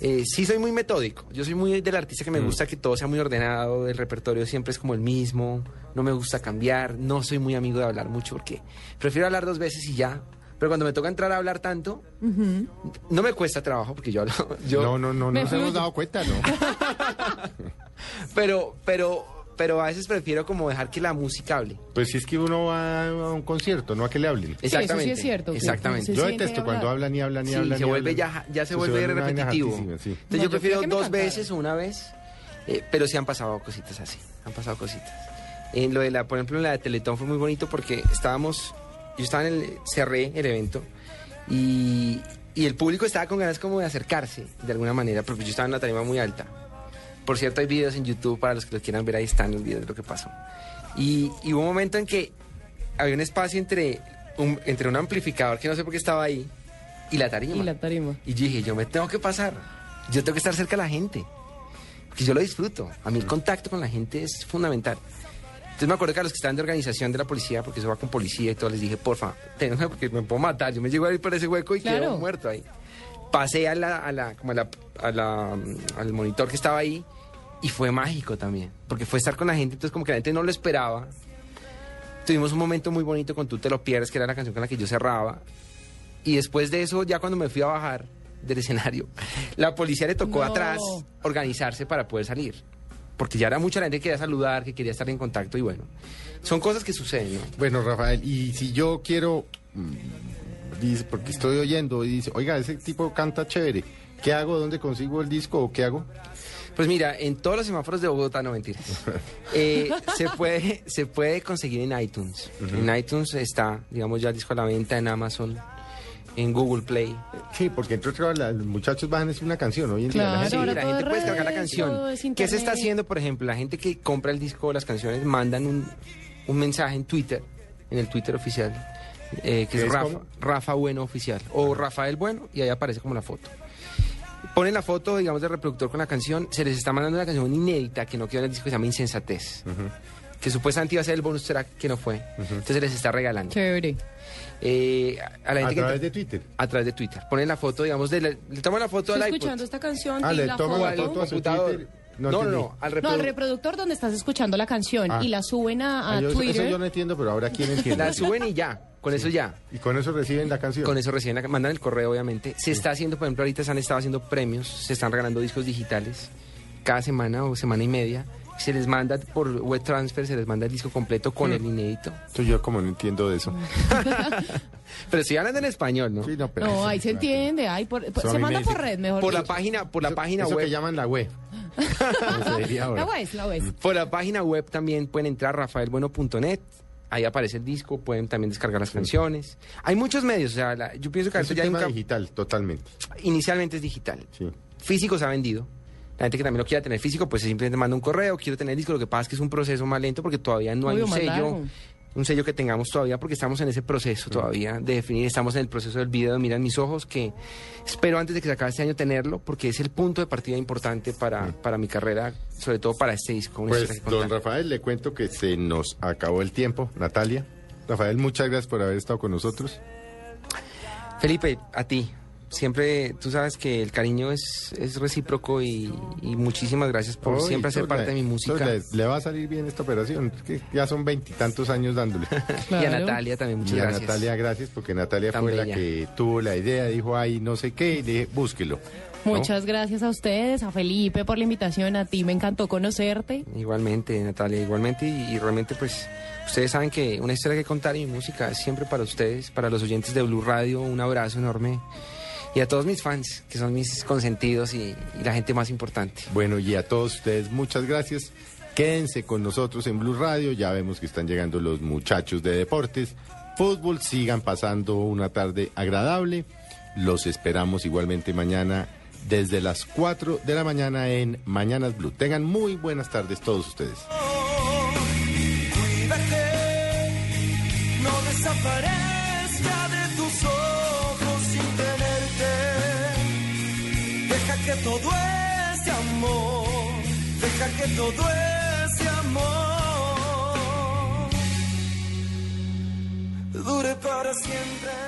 S4: Eh, sí soy muy metódico. Yo soy muy del artista que me gusta que todo sea muy ordenado, el repertorio siempre es como el mismo, no me gusta cambiar, no soy muy amigo de hablar mucho porque prefiero hablar dos veces y ya. Pero cuando me toca entrar a hablar tanto, no me cuesta trabajo porque yo hablo. Yo,
S3: No, no, no, no nos hemos dado cuenta, ¿no?
S4: Pero, pero, pero a veces prefiero como dejar que la música hable.
S3: Pues si es que uno va a un concierto, no a que le hablen.
S4: Exactamente.
S5: es cierto,
S4: Exactamente.
S3: Yo detesto cuando hablan y hablan y
S4: Sí,
S3: hablan.
S4: se
S3: y
S4: vuelve
S3: hablan.
S4: ya, ya se vuelve repetitivo.
S3: sí.
S4: Entonces
S5: No,
S4: yo
S5: yo
S4: prefiero dos veces o una vez, eh, pero sí han pasado cositas así, han pasado cositas. En lo de la, por ejemplo, en la de Teletón fue muy bonito porque estábamos, yo estaba en el, cerré el evento y, y el público estaba con ganas como de acercarse de alguna manera, porque yo estaba en una tarima muy alta. Por cierto, hay videos en YouTube para los que los quieran ver, ahí están los videos de lo que pasó. Y, y hubo un momento en que había un espacio entre un, entre un amplificador que no sé por qué estaba ahí y la tarima.
S5: Y la tarima.
S4: Y dije, yo me tengo que pasar. Yo tengo que estar cerca de la gente. Porque yo lo disfruto. A mí el contacto con la gente es fundamental. Entonces me acuerdo que a los que estaban de organización de la policía, porque eso va con policía y todo, les dije, porfa, tengo porque me puedo matar. Yo me llego ahí por ese hueco y
S5: Claro.
S4: quedo muerto ahí. Pasé a la, a la, como a la, a la, mm, al monitor que estaba ahí y fue mágico también. Porque fue estar con la gente, entonces como que la gente no lo esperaba. Tuvimos un momento muy bonito con Tú te lo pierdes, que era la canción con la que yo cerraba. Y después de eso, ya cuando me fui a bajar del escenario, la policía le tocó
S5: No.
S4: atrás organizarse para poder salir. Porque ya era mucha la gente que quería saludar, que quería estar en contacto y bueno, son cosas que suceden, ¿no?
S3: Bueno, Rafael, y si yo quiero, mm, dice, porque estoy oyendo y dice, oiga, ese tipo canta chévere, ¿qué hago? ¿Dónde consigo el disco o qué hago?
S4: Pues mira, en todos los semáforos de Bogotá, no mentiras. Eh, se, puede, se puede conseguir en iTunes. En iTunes está, digamos, ya el disco a la venta en Amazon, en Google Play.
S3: Sí, porque entre otras los muchachos bajan es una canción hoy en día. la gente-
S4: Sí, la puede descargar la canción. ¿Qué se está haciendo, por ejemplo? La gente que compra el disco o las canciones mandan un, un mensaje en Twitter, en el Twitter oficial, eh, que
S3: ¿Qué
S4: es
S3: es
S4: Rafa? Rafa Bueno Oficial o Rafael Bueno y ahí aparece como la foto. Ponen la foto, digamos, del reproductor con la canción, se les está mandando una canción inédita que no quedó en el disco que se llama Insensatez, que supuestamente iba a ser el bonus track que no fue. Entonces se les está regalando.
S5: Chévere.
S4: Eh, a la
S3: A
S4: gente que-
S3: través de Twitter.
S4: a través de Twitter. Ponen la foto, digamos, de la- le toman la foto
S5: Estoy
S4: al iPod.
S5: escuchando esta canción
S3: Ah,
S5: y
S3: le
S5: la
S3: toman la
S5: foto-
S3: foto a su
S4: computador.
S3: Twitter.
S4: No,
S3: No
S4: no, al
S5: No, al
S4: reprodu-
S5: reproductor donde estás escuchando la canción
S3: Ah.
S5: y la suben a, a
S3: Ah, yo-
S5: Twitter.
S3: Eso yo no entiendo, pero ahora quién entiende.
S4: La suben y ya, con eso ya.
S3: Y con eso reciben la canción.
S4: Con eso recién la- mandan el correo, obviamente. Se está haciendo, por ejemplo, ahorita se han estado haciendo premios, se están regalando discos digitales cada semana o semana y media. Se les manda por web transfer, se les manda el disco completo con
S3: Mm.
S4: el inédito.
S3: Entonces yo como no entiendo de eso.
S4: Pero estoy hablando en español, ¿no?
S3: Sí, no, pero
S5: No,
S3: eso-
S5: ahí se entiende. Ay, por- por-
S3: Eso a
S5: se manda por red, mejor
S4: Por la página, por la página
S3: eso
S4: web.
S3: que llaman la web. Como se diría ahora.
S5: La web, la web.
S4: Por la página web también pueden entrar rafaelbueno.net. Ahí aparece el disco, pueden también descargar las canciones. Hay muchos medios, o sea, la- yo pienso que
S3: Es
S4: ya hay un
S3: digital, totalmente.
S4: inicialmente es digital.
S3: Sí.
S4: Físico se ha vendido. La gente que también lo quiera tener físico, pues simplemente manda un correo, quiero tener el disco. Lo que pasa es que es un proceso más lento porque todavía no hay un sello,
S5: largo.
S4: un sello que tengamos todavía porque estamos en ese proceso todavía de definir. Estamos en el proceso del video de Miran mis ojos, que espero antes de que se acabe este año tenerlo porque es el punto de partida importante para, para mi carrera, sobre todo para este disco.
S3: Pues, don. Rafael, le cuento que se nos acabó el tiempo. Natalia. Rafael, muchas gracias por haber estado con nosotros.
S4: Felipe, a ti, siempre, tú sabes que el cariño es, es recíproco y, y muchísimas gracias por siempre hacer parte
S3: le-
S4: de mi música.
S3: Le, le va a salir bien esta operación, que ya son veintitantos años dándole.
S4: Y a Natalia también, muchas
S3: y a
S4: gracias.
S3: Natalia, gracias, porque Natalia
S4: Tan
S3: fue la que tuvo la idea, dijo, ay, no sé qué, y le dije, búsquelo. ¿no?
S5: Muchas gracias a ustedes, a Felipe por la invitación, a ti me encantó conocerte.
S4: Igualmente, Natalia, igualmente. Y, y realmente, pues, ustedes saben que una historia que contar y mi música es siempre para ustedes, para los oyentes de Blue Radio. Un abrazo enorme. Y a todos mis fans, que son mis consentidos y, y la gente más importante.
S3: Bueno, y a todos ustedes, muchas gracias. Quédense con nosotros en Blue Radio. Ya vemos que están llegando los muchachos de deportes. Fútbol, sigan pasando una tarde agradable. Los esperamos igualmente mañana desde las 4 de la mañana en Mañanas Blue. Tengan muy buenas tardes todos ustedes.
S2: Cuídate, no todo ese amor, deja que todo ese amor dure para siempre.